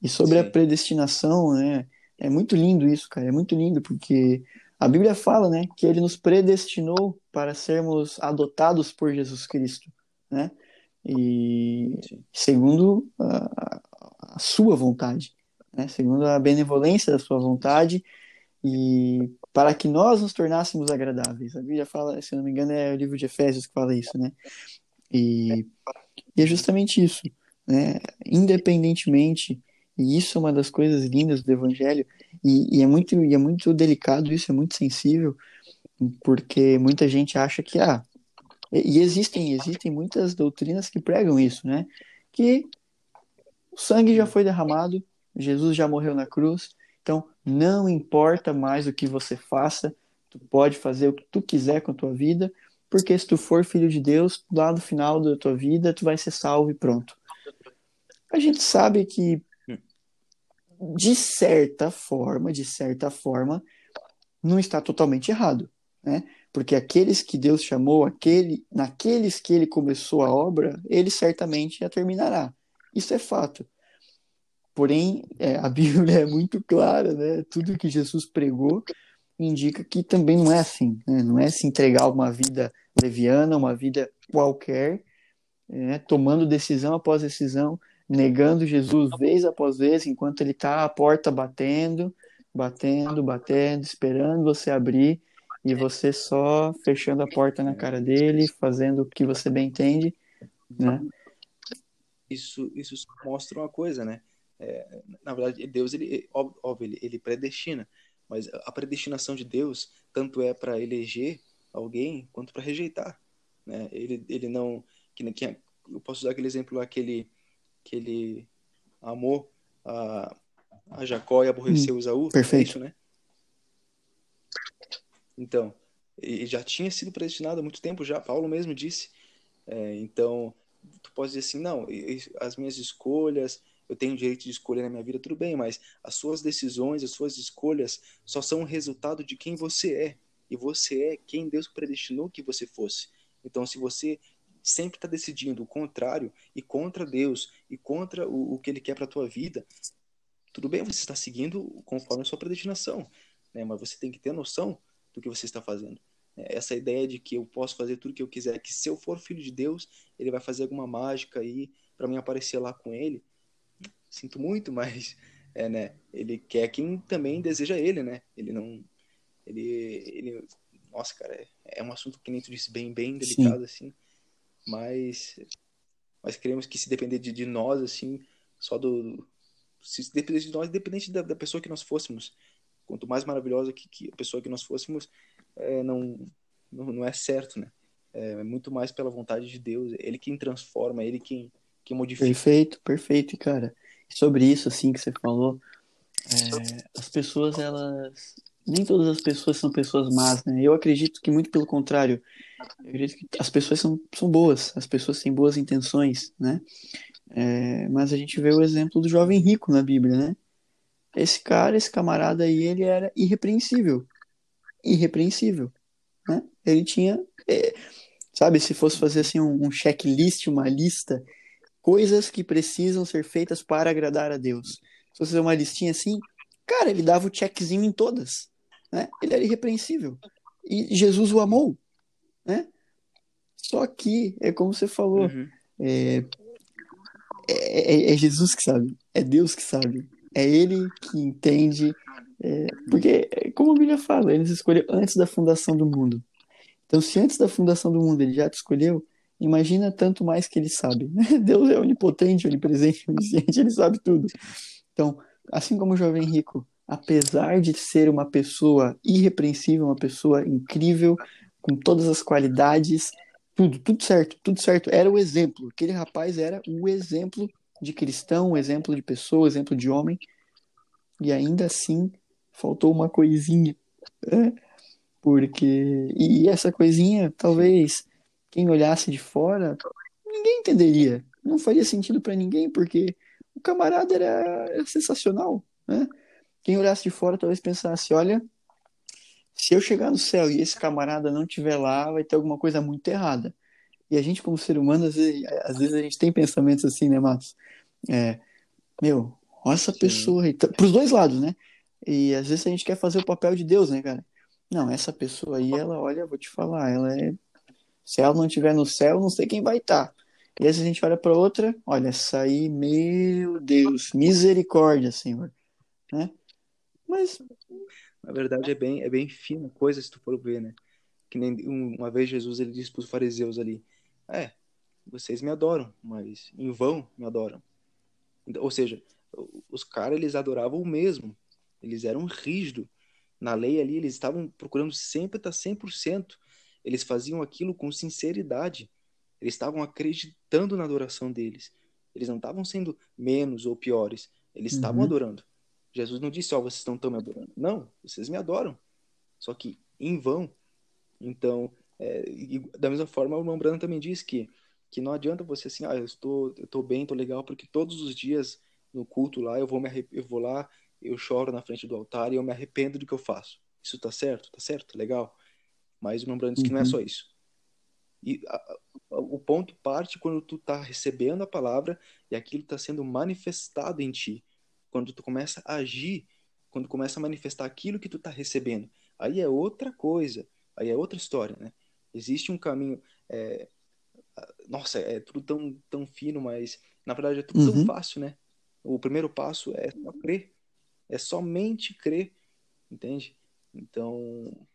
e sobre a Sim. predestinação, né? É muito lindo isso, cara. É muito lindo porque a Bíblia fala, né, que ele nos predestinou para sermos adotados por Jesus Cristo, né? E Sim. segundo a, a sua vontade, né? Segundo a benevolência da sua vontade e para que nós nos tornássemos agradáveis. A Bíblia fala, se não me engano, é o livro de Efésios que fala isso, né? E, e é justamente isso, né? Independentemente, e isso é uma das coisas lindas do Evangelho, e, e é muito e é muito delicado isso, é muito sensível, porque muita gente acha que ah, e existem existem muitas doutrinas que pregam isso, né? Que o sangue já foi derramado, Jesus já morreu na cruz, então não importa mais o que você faça, tu pode fazer o que tu quiser com a tua vida, porque se tu for filho de Deus, lá no final da tua vida, tu vai ser salvo e pronto. A gente sabe que, de certa forma, de certa forma, não está totalmente errado, né? Porque aqueles que Deus chamou, aquele, naqueles que ele começou a obra, ele certamente a terminará. Isso é fato. Porém, é, a Bíblia é muito clara, né? Tudo que Jesus pregou indica que também não é assim, né? Não é se entregar uma vida leviana, uma vida qualquer, né? tomando decisão após decisão, negando Jesus vez após vez, enquanto ele está à porta batendo, batendo, batendo, esperando você abrir e você só fechando a porta na cara dele, fazendo o que você bem entende, né? Isso, isso mostra uma coisa, né? É, na verdade, Deus, ele, óbvio, ele, ele predestina, mas a predestinação de Deus tanto é para eleger alguém quanto para rejeitar, né? Ele, ele não, que, que, eu posso usar aquele exemplo lá que ele, que ele amou a, a Jacó e aborreceu hum, Esaú, perfeito. É isso, né? Então, e já tinha sido predestinado há muito tempo já, Paulo mesmo disse. É, então, tu pode dizer assim, não, as minhas escolhas, eu tenho direito de escolha na minha vida, tudo bem, mas as suas decisões, as suas escolhas só são o resultado de quem você é. E você é quem Deus predestinou que você fosse. Então, se você sempre está decidindo o contrário e contra Deus e contra o, o que Ele quer para a tua vida, tudo bem, você está seguindo conforme a sua predestinação, né? mas você tem que ter noção do que você está fazendo. Essa ideia de que eu posso fazer tudo o que eu quiser, que se eu for filho de Deus, ele vai fazer alguma mágica aí para mim aparecer lá com ele. Sinto muito, mas é, né? Ele quer quem também deseja ele, né? Ele não, ele, ele, nossa, cara, é, é um assunto que nem tu disse bem, bem delicado Sim. assim. Mas, mas queremos que se depender de, de nós assim, só do, se depender de nós, independente da, da pessoa que nós fôssemos, quanto mais maravilhosa que, que a pessoa que nós fôssemos, é, não, não, não é certo, né? É muito mais pela vontade de Deus. Ele quem transforma, ele quem, quem modifica. Perfeito, perfeito, cara. Sobre isso, assim, que você falou, é, as pessoas, elas... Nem todas as pessoas são pessoas más, né? Eu acredito que muito pelo contrário. Eu acredito que as pessoas são, são boas, as pessoas têm boas intenções, né? É, mas a gente vê o exemplo do jovem rico na Bíblia, né? Esse cara, esse camarada aí, ele era irrepreensível. Irrepreensível. Né? Ele tinha. É, sabe, se fosse fazer assim um, um checklist, uma lista, coisas que precisam ser feitas para agradar a Deus. Se você fizer uma listinha assim, cara, ele dava o checkzinho em todas. Né? Ele era irrepreensível. E Jesus o amou. Né? Só que, é como você falou, uhum. é, é, é, Jesus que sabe, é Deus que sabe. É ele que entende. É, porque, como a Bíblia fala, ele nos escolheu antes da fundação do mundo. Então, se antes da fundação do mundo ele já te escolheu, imagina tanto mais que ele sabe. Deus é onipotente, onipresente, onisciente, ele sabe tudo. Então, assim como o jovem rico, apesar de ser uma pessoa irrepreensível, uma pessoa incrível, com todas as qualidades, tudo, tudo certo, tudo certo. Era o exemplo. Aquele rapaz era o exemplo de cristão, exemplo de pessoa, exemplo de homem, e ainda assim faltou uma coisinha. Né? Porque. E essa coisinha, talvez, quem olhasse de fora, ninguém entenderia. Não faria sentido para ninguém, porque o camarada era, era sensacional. Né? Quem olhasse de fora talvez pensasse: olha, se eu chegar no céu e esse camarada não estiver lá, vai ter alguma coisa muito errada. E a gente, como ser humano, às vezes, às vezes a gente tem pensamentos assim, né, Matos? É, meu, olha essa Sim. pessoa aí. Tá, pros dois lados, né? E às vezes a gente quer fazer o papel de Deus, né, cara? Não, essa pessoa aí, ela, olha, vou te falar, ela é. Se ela não estiver no céu, não sei quem vai estar. Tá. E aí, se a gente olha para outra, olha, essa aí, meu Deus, misericórdia, Senhor. Né? Mas. Na verdade, é bem, é bem fina coisa se tu for ver, né? Que nem uma vez Jesus ele disse para os fariseus ali: É, vocês me adoram, mas em vão me adoram. Então, ou seja, os caras eles adoravam o mesmo. Eles eram rígidos. Na lei ali, eles estavam procurando sempre estar 100%. Eles faziam aquilo com sinceridade. Eles estavam acreditando na adoração deles. Eles não estavam sendo menos ou piores. Eles uhum. estavam adorando. Jesus não disse, ó, oh, vocês não estão me adorando. Não, vocês me adoram. Só que em vão. Então, É, da mesma forma, o irmão Brando também diz que, que não adianta você assim, ah, eu estou, eu estou bem, estou legal, porque todos os dias no culto lá eu vou me eu vou lá, eu choro na frente do altar e eu me arrependo do que eu faço. Isso tá certo? Tá certo? Legal. Mas o irmão Brando diz uhum. que não é uhum. só isso. E a, a, o ponto parte quando tu tá recebendo a palavra e aquilo está sendo manifestado em ti. Quando tu começa a agir, quando começa a manifestar aquilo que tu tá recebendo. Aí é outra coisa, aí é outra história, né? Existe um caminho, é... nossa, é tudo tão, tão fino, mas na verdade é tudo uhum. tão fácil, né? O primeiro passo é só crer, é somente crer, entende? Então,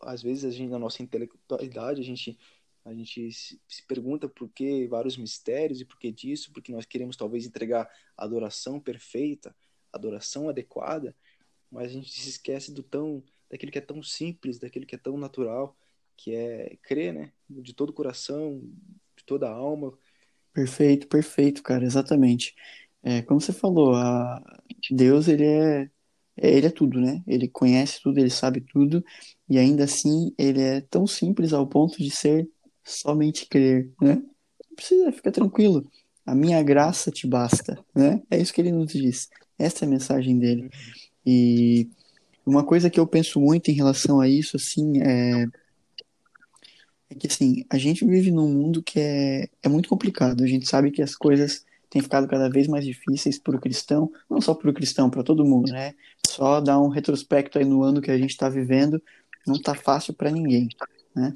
às vezes a gente na nossa intelectualidade a gente a gente se, pergunta por que vários mistérios e por que disso, porque nós queremos talvez entregar a adoração perfeita, adoração adequada, mas a gente se esquece do tão daquilo que é tão simples, daquilo que é tão natural, que é crer, né? De todo o coração, de toda a alma. Perfeito, perfeito, cara, exatamente. É, como você falou, a Deus ele é, ele é tudo, né? Ele conhece tudo, ele sabe tudo, e ainda assim ele é tão simples ao ponto de ser somente crer, né? Não precisa, ficar tranquilo. A minha graça te basta, né? É isso que ele nos diz. Essa é a mensagem dele. E uma coisa que eu penso muito em relação a isso, assim, é, é que, assim, a gente vive num mundo que é, é muito complicado. A gente sabe que as coisas têm ficado cada vez mais difíceis para o cristão, não só para o cristão, para todo mundo, né? Só dar um retrospecto aí no ano que a gente está vivendo, não tá fácil para ninguém né?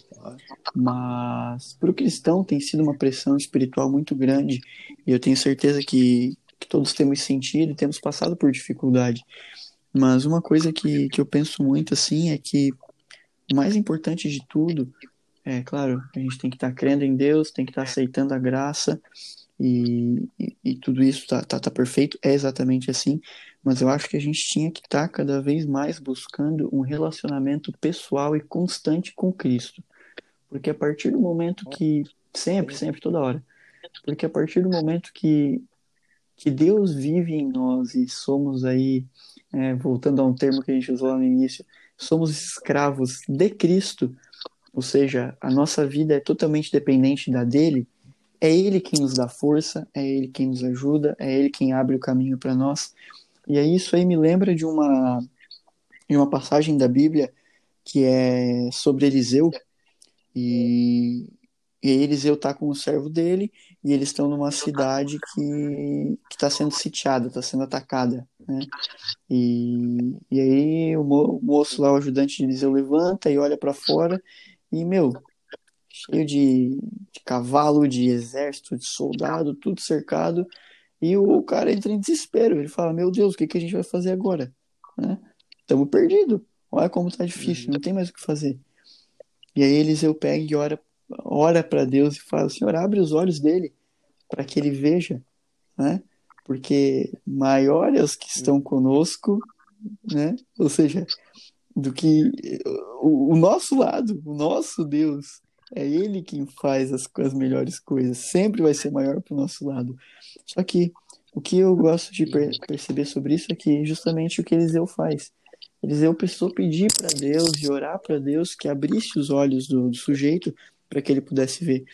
Mas para o cristão tem sido uma pressão espiritual muito grande e eu tenho certeza que, que todos temos sentido e temos passado por dificuldade. Mas uma coisa que, que eu penso muito assim é que o mais importante de tudo é, claro, a gente tem que estar tá crendo em Deus, tem que estar tá aceitando a graça e, e, e, tudo isso tá, tá, tá perfeito, é exatamente assim, mas eu acho que a gente tinha que estar tá cada vez mais buscando um relacionamento pessoal e constante com Cristo. Porque a partir do momento que. Sempre, sempre, toda hora. Porque a partir do momento que, que Deus vive em nós e somos aí, é, voltando a um termo que a gente usou lá no início, somos escravos de Cristo, ou seja, a nossa vida é totalmente dependente da dele, é Ele quem nos dá força, é Ele quem nos ajuda, é Ele quem abre o caminho para nós. E aí isso aí me lembra de uma de uma passagem da Bíblia que é sobre Eliseu e, e Eliseu está com o servo dele e eles estão numa cidade que está sendo sitiada, está sendo atacada, né? E, e aí o, mo, o moço lá, o ajudante de Eliseu levanta e olha para fora e meu cheio de, de cavalo, de exército, de soldado, tudo cercado e o cara entra em desespero. Ele fala: Meu Deus, o que, que a gente vai fazer agora? Estamos né? perdidos. Olha como tá difícil, não tem mais o que fazer. E aí Eliseu pega e ora, ora para Deus e fala: Senhor, abre os olhos dele para que ele veja, né? Porque maior é os que estão conosco, né? Ou seja, do que o, o nosso lado, o nosso Deus, é ele quem faz as, as melhores coisas. Sempre vai ser maior para o nosso lado. Só que o que eu gosto de per perceber sobre isso é que justamente o que Eliseu faz. Eliseu precisou pedir para Deus e orar para Deus que abrisse os olhos do, do sujeito para que ele pudesse ver.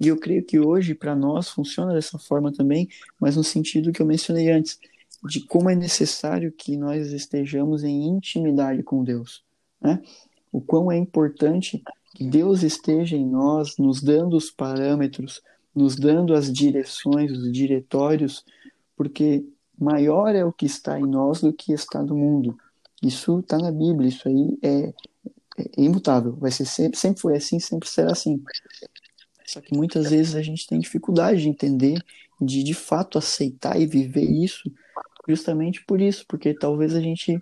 E eu creio que hoje, para nós, funciona dessa forma também, mas no sentido que eu mencionei antes, de como é necessário que nós estejamos em intimidade com Deus. Né? O quão é importante que Deus esteja em nós, nos dando os parâmetros, nos dando as direções, os diretórios, porque maior é o que está em nós do que está no mundo. Isso está na Bíblia, isso aí é, é, imutável, vai ser sempre, sempre foi assim, sempre será assim. Só que muitas vezes a gente tem dificuldade de entender, de de fato aceitar e viver isso, justamente por isso, porque talvez a gente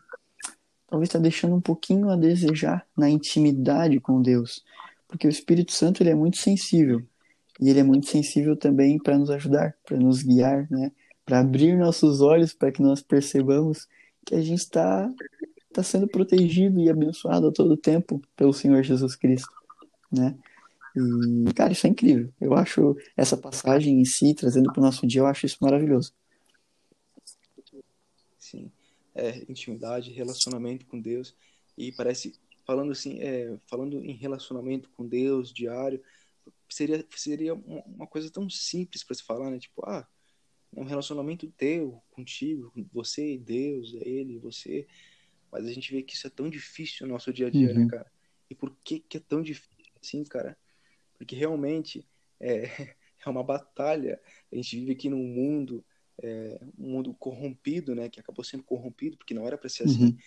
talvez está deixando um pouquinho a desejar na intimidade com Deus, porque o Espírito Santo ele é muito sensível e ele é muito sensível também para nos ajudar, para nos guiar, né? Para abrir nossos olhos para que nós percebamos que a gente está tá sendo protegido e abençoado a todo tempo pelo Senhor Jesus Cristo, né? E, cara, isso é incrível. Eu acho essa passagem em si, trazendo para o nosso dia, eu acho isso maravilhoso. É, intimidade, relacionamento com Deus. E parece falando assim, é, falando em relacionamento com Deus diário, seria seria uma coisa tão simples para se falar, né? Tipo, ah, é um relacionamento teu, contigo, você e Deus, é ele, você. Mas a gente vê que isso é tão difícil no nosso dia a dia, né, uhum. né, cara? E por que que é tão difícil assim, cara? Porque realmente é, é uma batalha. A gente vive aqui num mundo, é, um mundo corrompido, né? Que acabou sendo corrompido, porque não era para ser assim. Uhum.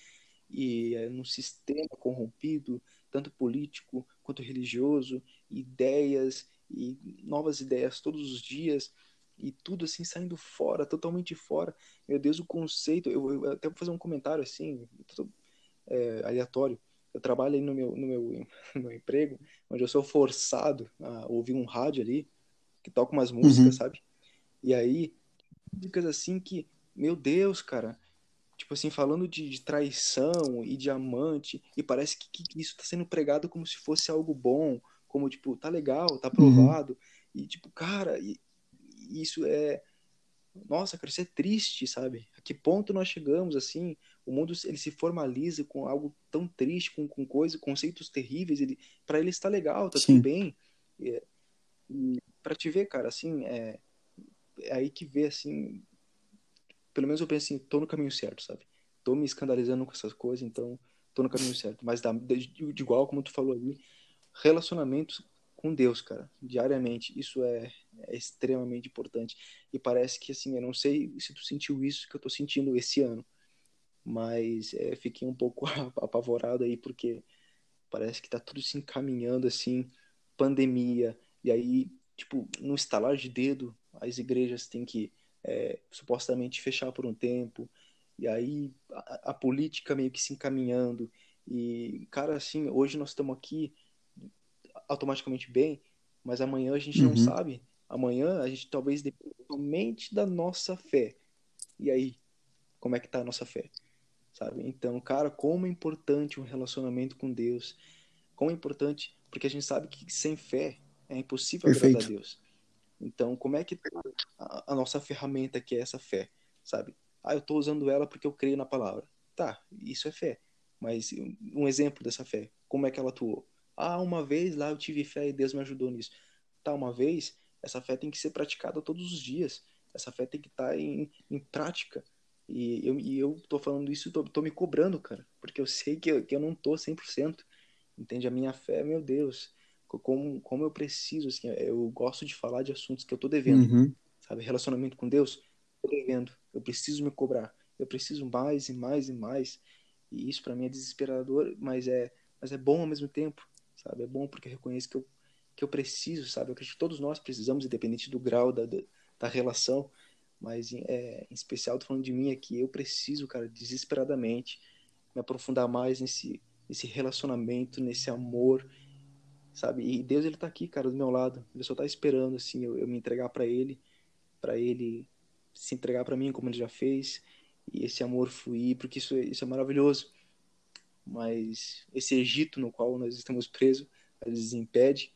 E é, num sistema corrompido, tanto político quanto religioso, ideias e novas ideias todos os dias e tudo assim saindo fora, totalmente fora. Meu Deus, o conceito. Eu, eu até vou fazer um comentário assim, é, aleatório. Eu trabalho aí no meu, no, meu, no meu emprego, onde eu sou forçado a ouvir um rádio ali, que toca umas músicas, uhum. sabe? E aí, músicas assim que, meu Deus, cara, tipo assim, falando de, de traição e diamante, e parece que, que, isso tá sendo pregado como se fosse algo bom, como, tipo, tá legal, tá aprovado, uhum. e, tipo, cara, e, isso é nossa, cara, isso é triste, sabe? A que ponto nós chegamos assim? O mundo ele se formaliza com algo tão triste, com, com coisas, conceitos terríveis. Ele, para ele está legal, tá Sim. tudo bem. E, para te ver, cara, assim, é, aí que vê assim. Pelo menos eu penso assim, tô no caminho certo, sabe? Tô me escandalizando com essas coisas, então tô no caminho certo. Mas da, de, de igual como tu falou ali, relacionamentos com Deus, cara, diariamente. Isso é, é, extremamente importante. E parece que, assim, eu não sei se tu sentiu isso que eu tô sentindo esse ano, mas é, fiquei um pouco apavorado aí, porque parece que tá tudo se encaminhando, assim, pandemia, e aí, tipo, no estalar de dedo, as igrejas têm que é, supostamente fechar por um tempo, e aí a, a política meio que se encaminhando, e, cara, assim, hoje nós estamos aqui automaticamente bem, mas amanhã a gente uhum. não sabe. Amanhã a gente talvez dependa somente da nossa fé. E aí, como é que tá a nossa fé? Sabe? Então, cara, como é importante um relacionamento com Deus. Como é importante, porque a gente sabe que sem fé é impossível Perfeito. agradar a Deus. Então, como é que a, a nossa ferramenta que é essa fé, sabe? Ah, eu estou usando ela porque eu creio na palavra. Tá, isso é fé. Mas um exemplo dessa fé, como é que ela atuou? Ah, uma vez lá eu tive fé e Deus me ajudou nisso. Tá, uma vez, essa fé tem que ser praticada todos os dias. Essa fé tem que estar tá em, em prática. E eu, e eu tô falando isso, tô, tô me cobrando, cara. Porque eu sei que eu, que eu não tô 100%. Entende? A minha fé, meu Deus. Como, como eu preciso, assim, eu gosto de falar de assuntos que eu tô devendo. Uhum. Sabe? Relacionamento com Deus, tô devendo. Eu preciso me cobrar. Eu preciso mais e mais e mais. E isso para mim é desesperador, mas é, mas é bom ao mesmo tempo sabe? É bom porque eu reconheço que eu, que eu preciso, sabe? Eu acredito que todos nós precisamos, independente do grau da, da, da relação, mas é, em especial tô falando de mim aqui, eu preciso, cara, desesperadamente me aprofundar mais nesse, nesse relacionamento, nesse amor, sabe? E Deus, ele tá aqui, cara, do meu lado. Ele só tá esperando, assim, eu, eu me entregar para Ele, para Ele se entregar para mim como Ele já fez, e esse amor fluir, porque isso, isso é maravilhoso mas esse Egito no qual nós estamos presos às vezes impede,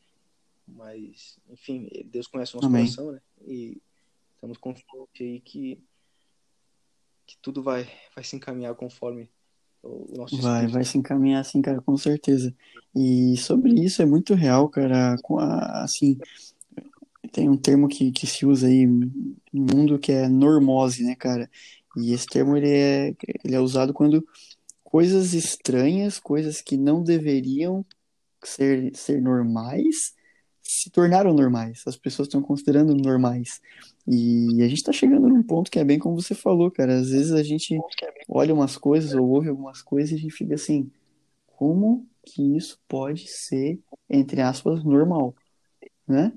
mas enfim, Deus conhece o nosso Amém. coração, né? E estamos confiantes aí que que tudo vai vai se encaminhar conforme o nosso Vai, espírito. vai se encaminhar assim, cara, com certeza. E sobre isso é muito real, cara, assim, tem um termo que, que se usa aí no mundo que é normose, né, cara? E esse termo ele é, ele é usado quando coisas estranhas, coisas que não deveriam ser, ser normais, se tornaram normais. As pessoas estão considerando normais. E a gente está chegando num ponto que é bem como você falou, cara. Às vezes a gente olha umas coisas ou ouve algumas coisas e a gente fica assim: como que isso pode ser, entre aspas, normal? Né?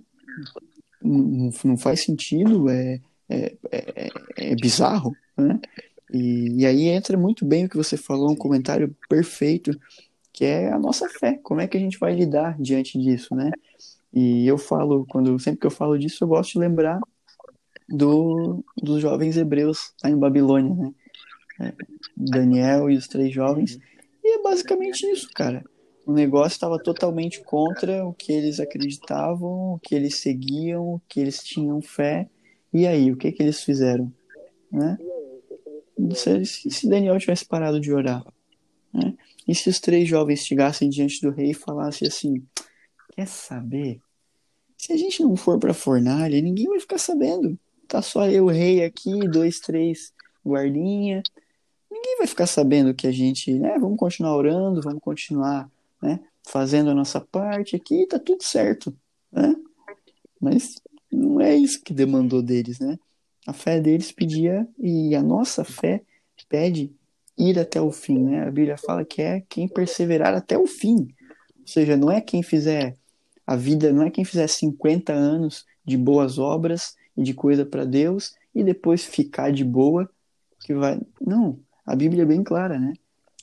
Não, não faz sentido, é, é, é, é bizarro, né? E, e aí entra muito bem o que você falou, um comentário perfeito, que é a nossa fé. Como é que a gente vai lidar diante disso, né? E eu falo, quando sempre que eu falo disso, eu gosto de lembrar do, dos jovens hebreus lá em Babilônia, né? É, Daniel e os três jovens. E é basicamente isso, cara. O negócio estava totalmente contra o que eles acreditavam, o que eles seguiam, o que eles tinham fé. E aí, o que que eles fizeram? Né? se, se Daniel tivesse parado de orar. Né? E se os três jovens chegassem diante do rei e falassem assim: Quer saber? Se a gente não for pra fornalha, ninguém vai ficar sabendo. Tá só eu, rei, aqui, dois, três guardinha. Ninguém vai ficar sabendo que a gente, né? Vamos continuar orando, vamos continuar, né? Fazendo a nossa parte aqui, tá tudo certo, né? Mas não é isso que demandou deles, né? A fé deles pedia, e a nossa fé pede ir até o fim, né? A Bíblia fala que é quem perseverar até o fim. Ou seja, não é quem fizer a vida, não é quem fizer 50 anos de boas obras e de coisa para Deus e depois ficar de boa que vai. Não, a Bíblia é bem clara, né?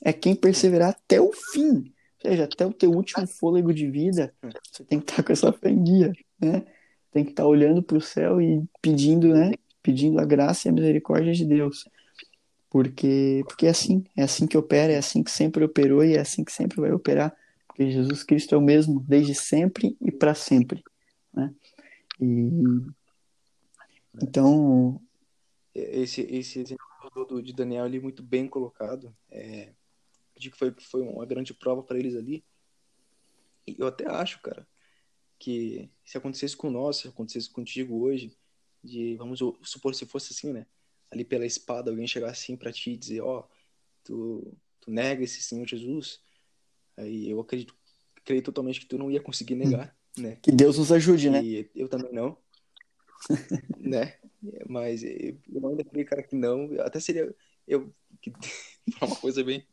É quem perseverar até o fim. Ou seja, até o teu último fôlego de vida, você tem que estar com essa fé em dia, né? Tem que estar olhando para o céu e pedindo, né? Pedindo a graça e a misericórdia de Deus. Porque, porque é assim, é assim que opera, é assim que sempre operou e é assim que sempre vai operar. Porque Jesus Cristo é o mesmo desde sempre e para sempre, né? E então esse esse exemplo do, de Daniel ali muito bem colocado. É, de que foi, foi uma grande prova para eles ali. E eu até acho, cara, que se acontecesse com nós, se acontecesse contigo hoje, de vamos supor se fosse assim, né? Ali pela espada, alguém chegar assim para ti e dizer, ó, oh, tu, tu nega esse Senhor Jesus, aí eu acredito, creio totalmente que tu não ia conseguir negar, hum. né? Que Deus nos ajude, né? E eu também não. né? Mas eu ainda creio, cara, que não. Até seria. Eu. Que, uma coisa bem.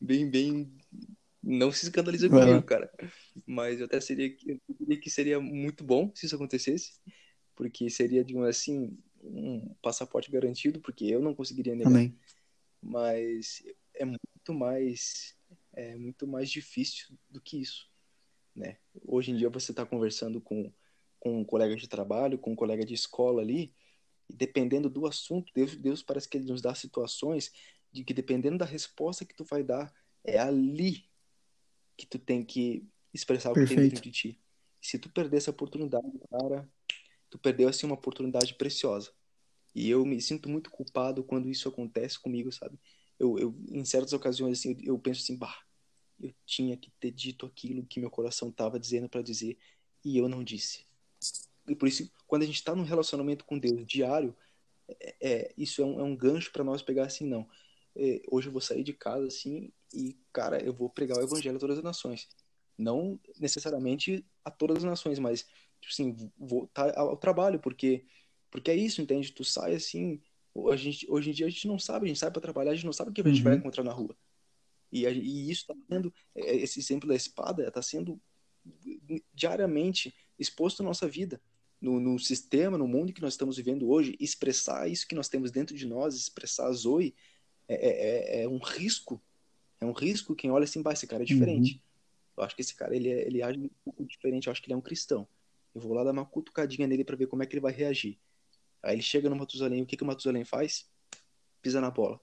Bem, bem. Não se escandaliza comigo, cara. Mas eu até seria. Eu que seria muito bom se isso acontecesse. Porque seria, de um assim. Um passaporte garantido, porque eu não conseguiria negar. Amém. Mas é muito mais. É muito mais difícil do que isso. Né? Hoje em dia você está conversando com com um colega de trabalho, com um colega de escola ali, e dependendo do assunto, Deus, Deus parece que ele nos dá situações de que dependendo da resposta que tu vai dar, é ali que tu tem que expressar o que tem dentro de ti. Se tu perder essa oportunidade, cara, tu perdeu assim uma oportunidade preciosa. E eu me sinto muito culpado quando isso acontece comigo, sabe? Eu, eu em certas ocasiões assim, eu, eu penso assim, bah, eu tinha que ter dito aquilo que meu coração estava dizendo para dizer e eu não disse. E por isso, quando a gente está num relacionamento com Deus diário, é, é isso é um, é um gancho para nós pegar assim, não. É, hoje eu vou sair de casa assim e, cara, eu vou pregar o evangelho a todas as nações. Não necessariamente a todas as nações, mas, tipo assim, voltar ao trabalho, porque, porque é isso, entende? Tu sai assim, a gente, hoje em dia a gente não sabe, a gente sai para trabalhar, a gente não sabe o que a gente uhum. vai encontrar na rua. E, e isso está sendo, é, esse exemplo da espada está sendo diariamente exposto na nossa vida no, no, sistema, no mundo que nós estamos vivendo hoje, expressar isso que nós temos dentro de nós, expressar a Zoe, é, é, é, é um risco. É um risco quem olha assim, esse cara é diferente. Uhum. Eu acho que esse cara ele, é, ele age um pouco diferente, eu acho que ele é um cristão. Eu vou lá dar uma cutucadinha nele para ver como é que ele vai reagir. Aí ele chega no Matusalém, o que, que o Matusalém faz? Pisa na bola.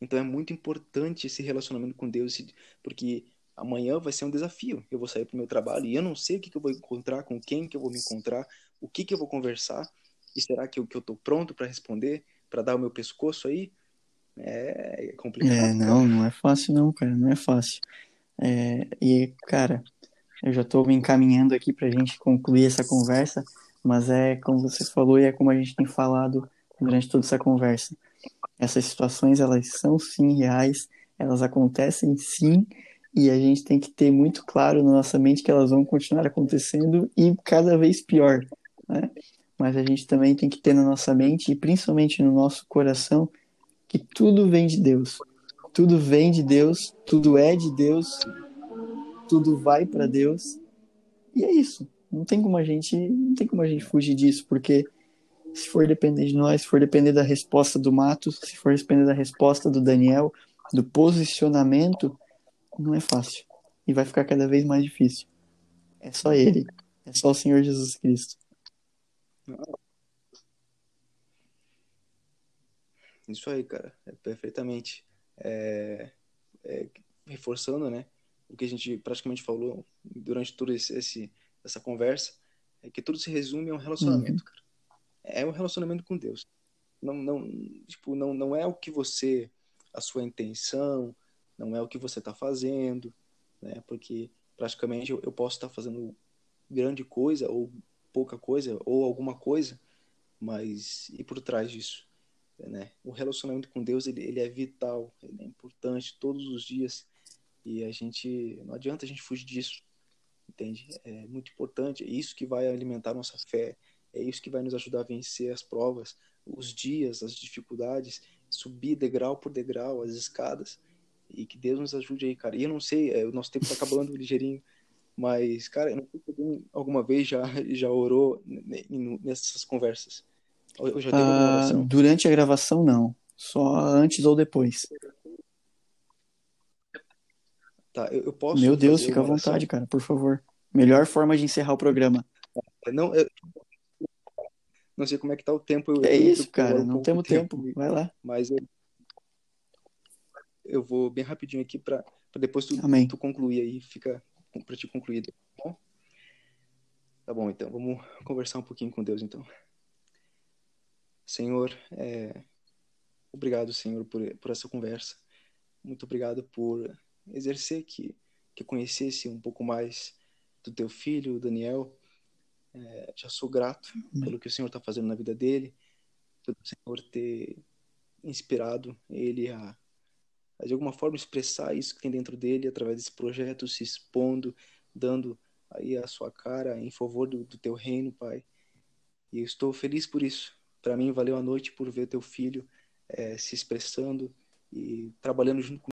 Então é muito importante esse relacionamento com Deus, porque amanhã vai ser um desafio. Eu vou sair para o meu trabalho e eu não sei o que, que eu vou encontrar, com quem que eu vou me encontrar, o que, que eu vou conversar, e será que eu, tô pronto para responder, para dar o meu pescoço aí? É complicado. É, não, não é fácil não, cara, não é fácil. É, e, cara, eu já estou me encaminhando aqui para a gente concluir essa conversa, mas é como você falou e é como a gente tem falado durante toda essa conversa. Essas situações, elas são sim reais, elas acontecem sim, e a gente tem que ter muito claro na nossa mente que elas vão continuar acontecendo e cada vez pior né? Mas a gente também tem que ter na nossa mente e principalmente no nosso coração que tudo vem de Deus. Tudo vem de Deus, tudo é de Deus, tudo vai para Deus. E é isso. Não tem como a gente, não tem como a gente fugir disso, porque se for depender de nós, se for depender da resposta do Matos, se for depender da resposta do Daniel, do posicionamento, não é fácil. E vai ficar cada vez mais difícil. É só ele. É só o Senhor Jesus Cristo. Isso aí, cara, é perfeitamente. É, é, reforçando, né, o que a gente praticamente falou durante toda esse, esse, essa conversa, é que tudo se resume a um relacionamento, uhum. cara. É um relacionamento com Deus. Não, não, tipo, não, não é o que você, a sua intenção, não é o que você está fazendo, né? Porque praticamente eu, eu posso estar tá fazendo grande coisa ou pouca coisa ou alguma coisa, mas e por trás disso, né? O relacionamento com Deus ele, ele é vital, ele é importante todos os dias e a gente não adianta a gente fugir disso, entende? É muito importante, é isso que vai alimentar nossa fé, é isso que vai nos ajudar a vencer as provas, os dias, as dificuldades, subir degrau por degrau, as escadas. E que Deus nos ajude aí, cara. E eu não sei, é, o nosso tempo tá acabando ligeirinho. Mas, cara, eu não sei se alguém alguma vez já, já orou nessas conversas. Eu já ah, durante a gravação, não. Só antes ou depois. Tá, eu, eu posso. Meu Deus, fica à vontade, cara, por favor. Melhor forma de encerrar o programa. Não, eu, não sei como é que tá o tempo. Eu, é isso, cara, não temos tempo. tempo. Vai lá. Mas eu, eu vou bem rapidinho aqui para depois tu, tu concluir aí, fica para te concluir. Tá bom? Tá bom, então, vamos conversar um pouquinho com Deus, então. Senhor, é... obrigado, Senhor, por, por essa conversa. Muito obrigado por exercer que, que eu conhecesse um pouco mais do teu filho, Daniel, é, já sou grato pelo que o Senhor está fazendo na vida dele, pelo Senhor ter inspirado ele a, a, de alguma forma, expressar isso que tem dentro dele através desse projeto, se expondo, dando aí a sua cara em favor do, do teu reino, Pai. E eu estou feliz por isso. Para mim, valeu a noite por ver teu filho é, se expressando e trabalhando junto com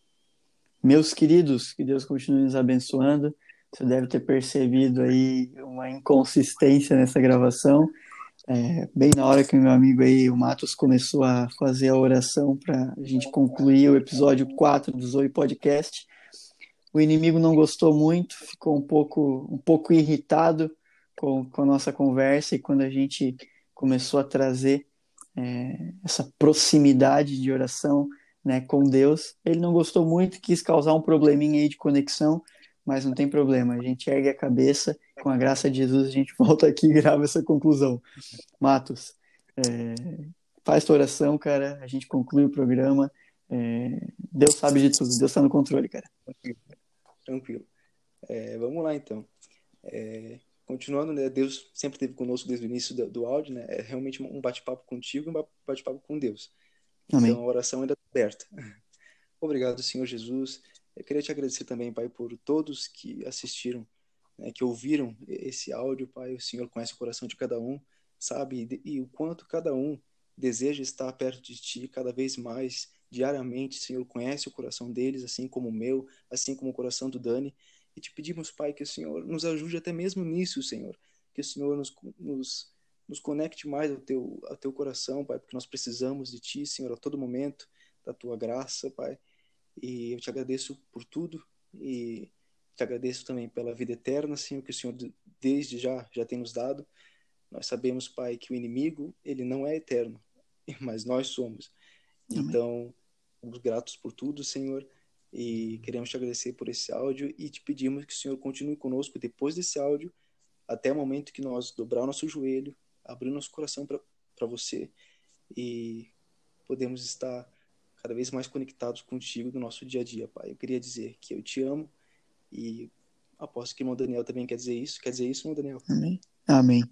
meus queridos, que Deus continue nos abençoando. Você deve ter percebido aí uma inconsistência nessa gravação. É, bem na hora que o meu amigo aí, o Matos, começou a fazer a oração para a gente concluir o episódio 4 do Zoe Podcast, o inimigo não gostou muito, ficou um pouco, um pouco irritado com, com a nossa conversa e quando a gente começou a trazer é, essa proximidade de oração né, com Deus, ele não gostou muito, quis causar um probleminha aí de conexão, mas não tem problema, a gente ergue a cabeça, com a graça de Jesus a gente volta aqui e grava essa conclusão. Matos, é, faz tua oração, cara, a gente conclui o programa. É, Deus sabe de tudo, Deus está no controle, cara. Tranquilo. É, vamos lá então. É, continuando, né, Deus sempre esteve conosco desde o início do, do áudio, né? É realmente um bate-papo contigo e um bate-papo com Deus. Amém. Então a oração ainda está aberta. Obrigado, Senhor Jesus. Eu queria te agradecer também, Pai, por todos que assistiram, né, que ouviram esse áudio, Pai. O Senhor conhece o coração de cada um, sabe? E, o quanto cada um deseja estar perto de Ti cada vez mais, diariamente. Senhor, conhece o coração deles, assim como o meu, assim como o coração do Dani. E te pedimos, Pai, que o Senhor nos ajude até mesmo nisso, Senhor. Que o Senhor nos, nos, nos conecte mais ao teu, ao teu coração, Pai, porque nós precisamos de Ti, Senhor, a todo momento, da Tua graça, Pai. E eu te agradeço por tudo e te agradeço também pela vida eterna, Senhor, que o Senhor desde já já tem nos dado. Nós sabemos, Pai, que o inimigo, ele não é eterno, mas nós somos. Amém. Então, somos gratos por tudo, Senhor, e queremos te agradecer por esse áudio e te pedimos que o Senhor continue conosco depois desse áudio, até o momento que nós dobrar o nosso joelho, abrir nosso coração para você e podemos estar cada vez mais conectados contigo no nosso dia a dia, Pai. Eu queria dizer que eu te amo e aposto que o irmão Daniel também quer dizer isso. Quer dizer isso, irmão Daniel? Amém. Amém.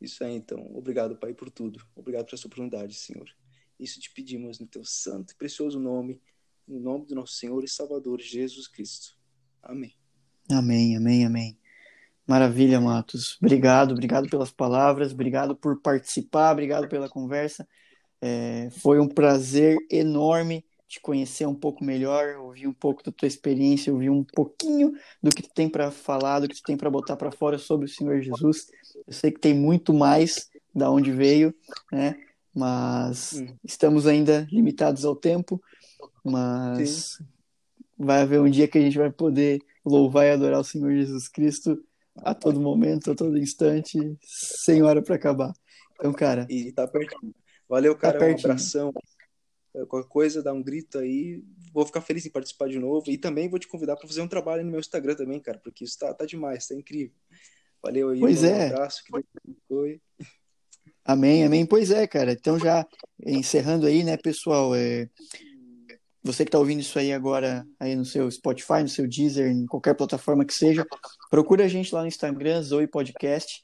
Isso aí, então. Obrigado, Pai, por tudo. Obrigado por essa oportunidade, Senhor. Isso te pedimos no teu santo e precioso nome, no nome do nosso Senhor e Salvador Jesus Cristo. Amém. Amém, amém, amém. Maravilha, Matos. Obrigado, obrigado pelas palavras, obrigado por participar, obrigado pela conversa. É, foi um prazer enorme te conhecer um pouco melhor, ouvir um pouco da tua experiência, ouvir um pouquinho do que tu tem para falar, do que tu tem para botar para fora sobre o Senhor Jesus. Eu sei que tem muito mais da onde veio, né? Mas hum. estamos ainda limitados ao tempo, mas Sim. vai haver um dia que a gente vai poder louvar e adorar o Senhor Jesus Cristo a todo momento, a todo instante, sem hora para acabar. Então, cara. E tá pertinho. Valeu, cara. Tá um abração. É, qualquer coisa, dá um grito aí. Vou ficar feliz em participar de novo. E também vou te convidar para fazer um trabalho no meu Instagram também, cara, porque isso tá, tá demais, tá incrível. Valeu aí. Pois é. Um abraço. Que foi. Amém, amém. Pois é, cara. Então, já encerrando aí, né, pessoal? É... você que está ouvindo isso aí agora aí no seu Spotify, no seu Deezer, em qualquer plataforma que seja, procura a gente lá no Instagram, Zoe Podcast.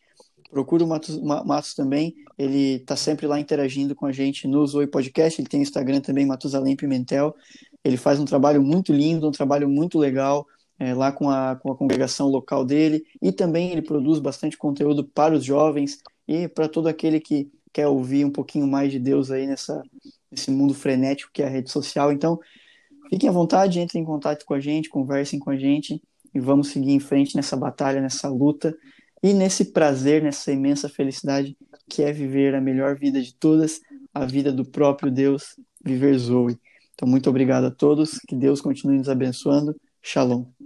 Procura o Matos, Matos também, ele está sempre lá interagindo com a gente no Zoe Podcast, ele tem Instagram também, Matusalém Pimentel. Ele faz um trabalho muito lindo, um trabalho muito legal é, lá com a, com a congregação local dele, e também ele produz bastante conteúdo para os jovens e para todo aquele que quer ouvir um pouquinho mais de Deus aí nessa, nesse mundo frenético que é a rede social. Então, fiquem à vontade, entrem em contato com a gente, conversem com a gente e vamos seguir em frente nessa batalha, nessa luta e nesse prazer, nessa imensa felicidade que é viver a melhor vida de todas, a vida do próprio Deus, viver Zoe. Então, muito obrigado a todos, que Deus continue nos abençoando. Shalom.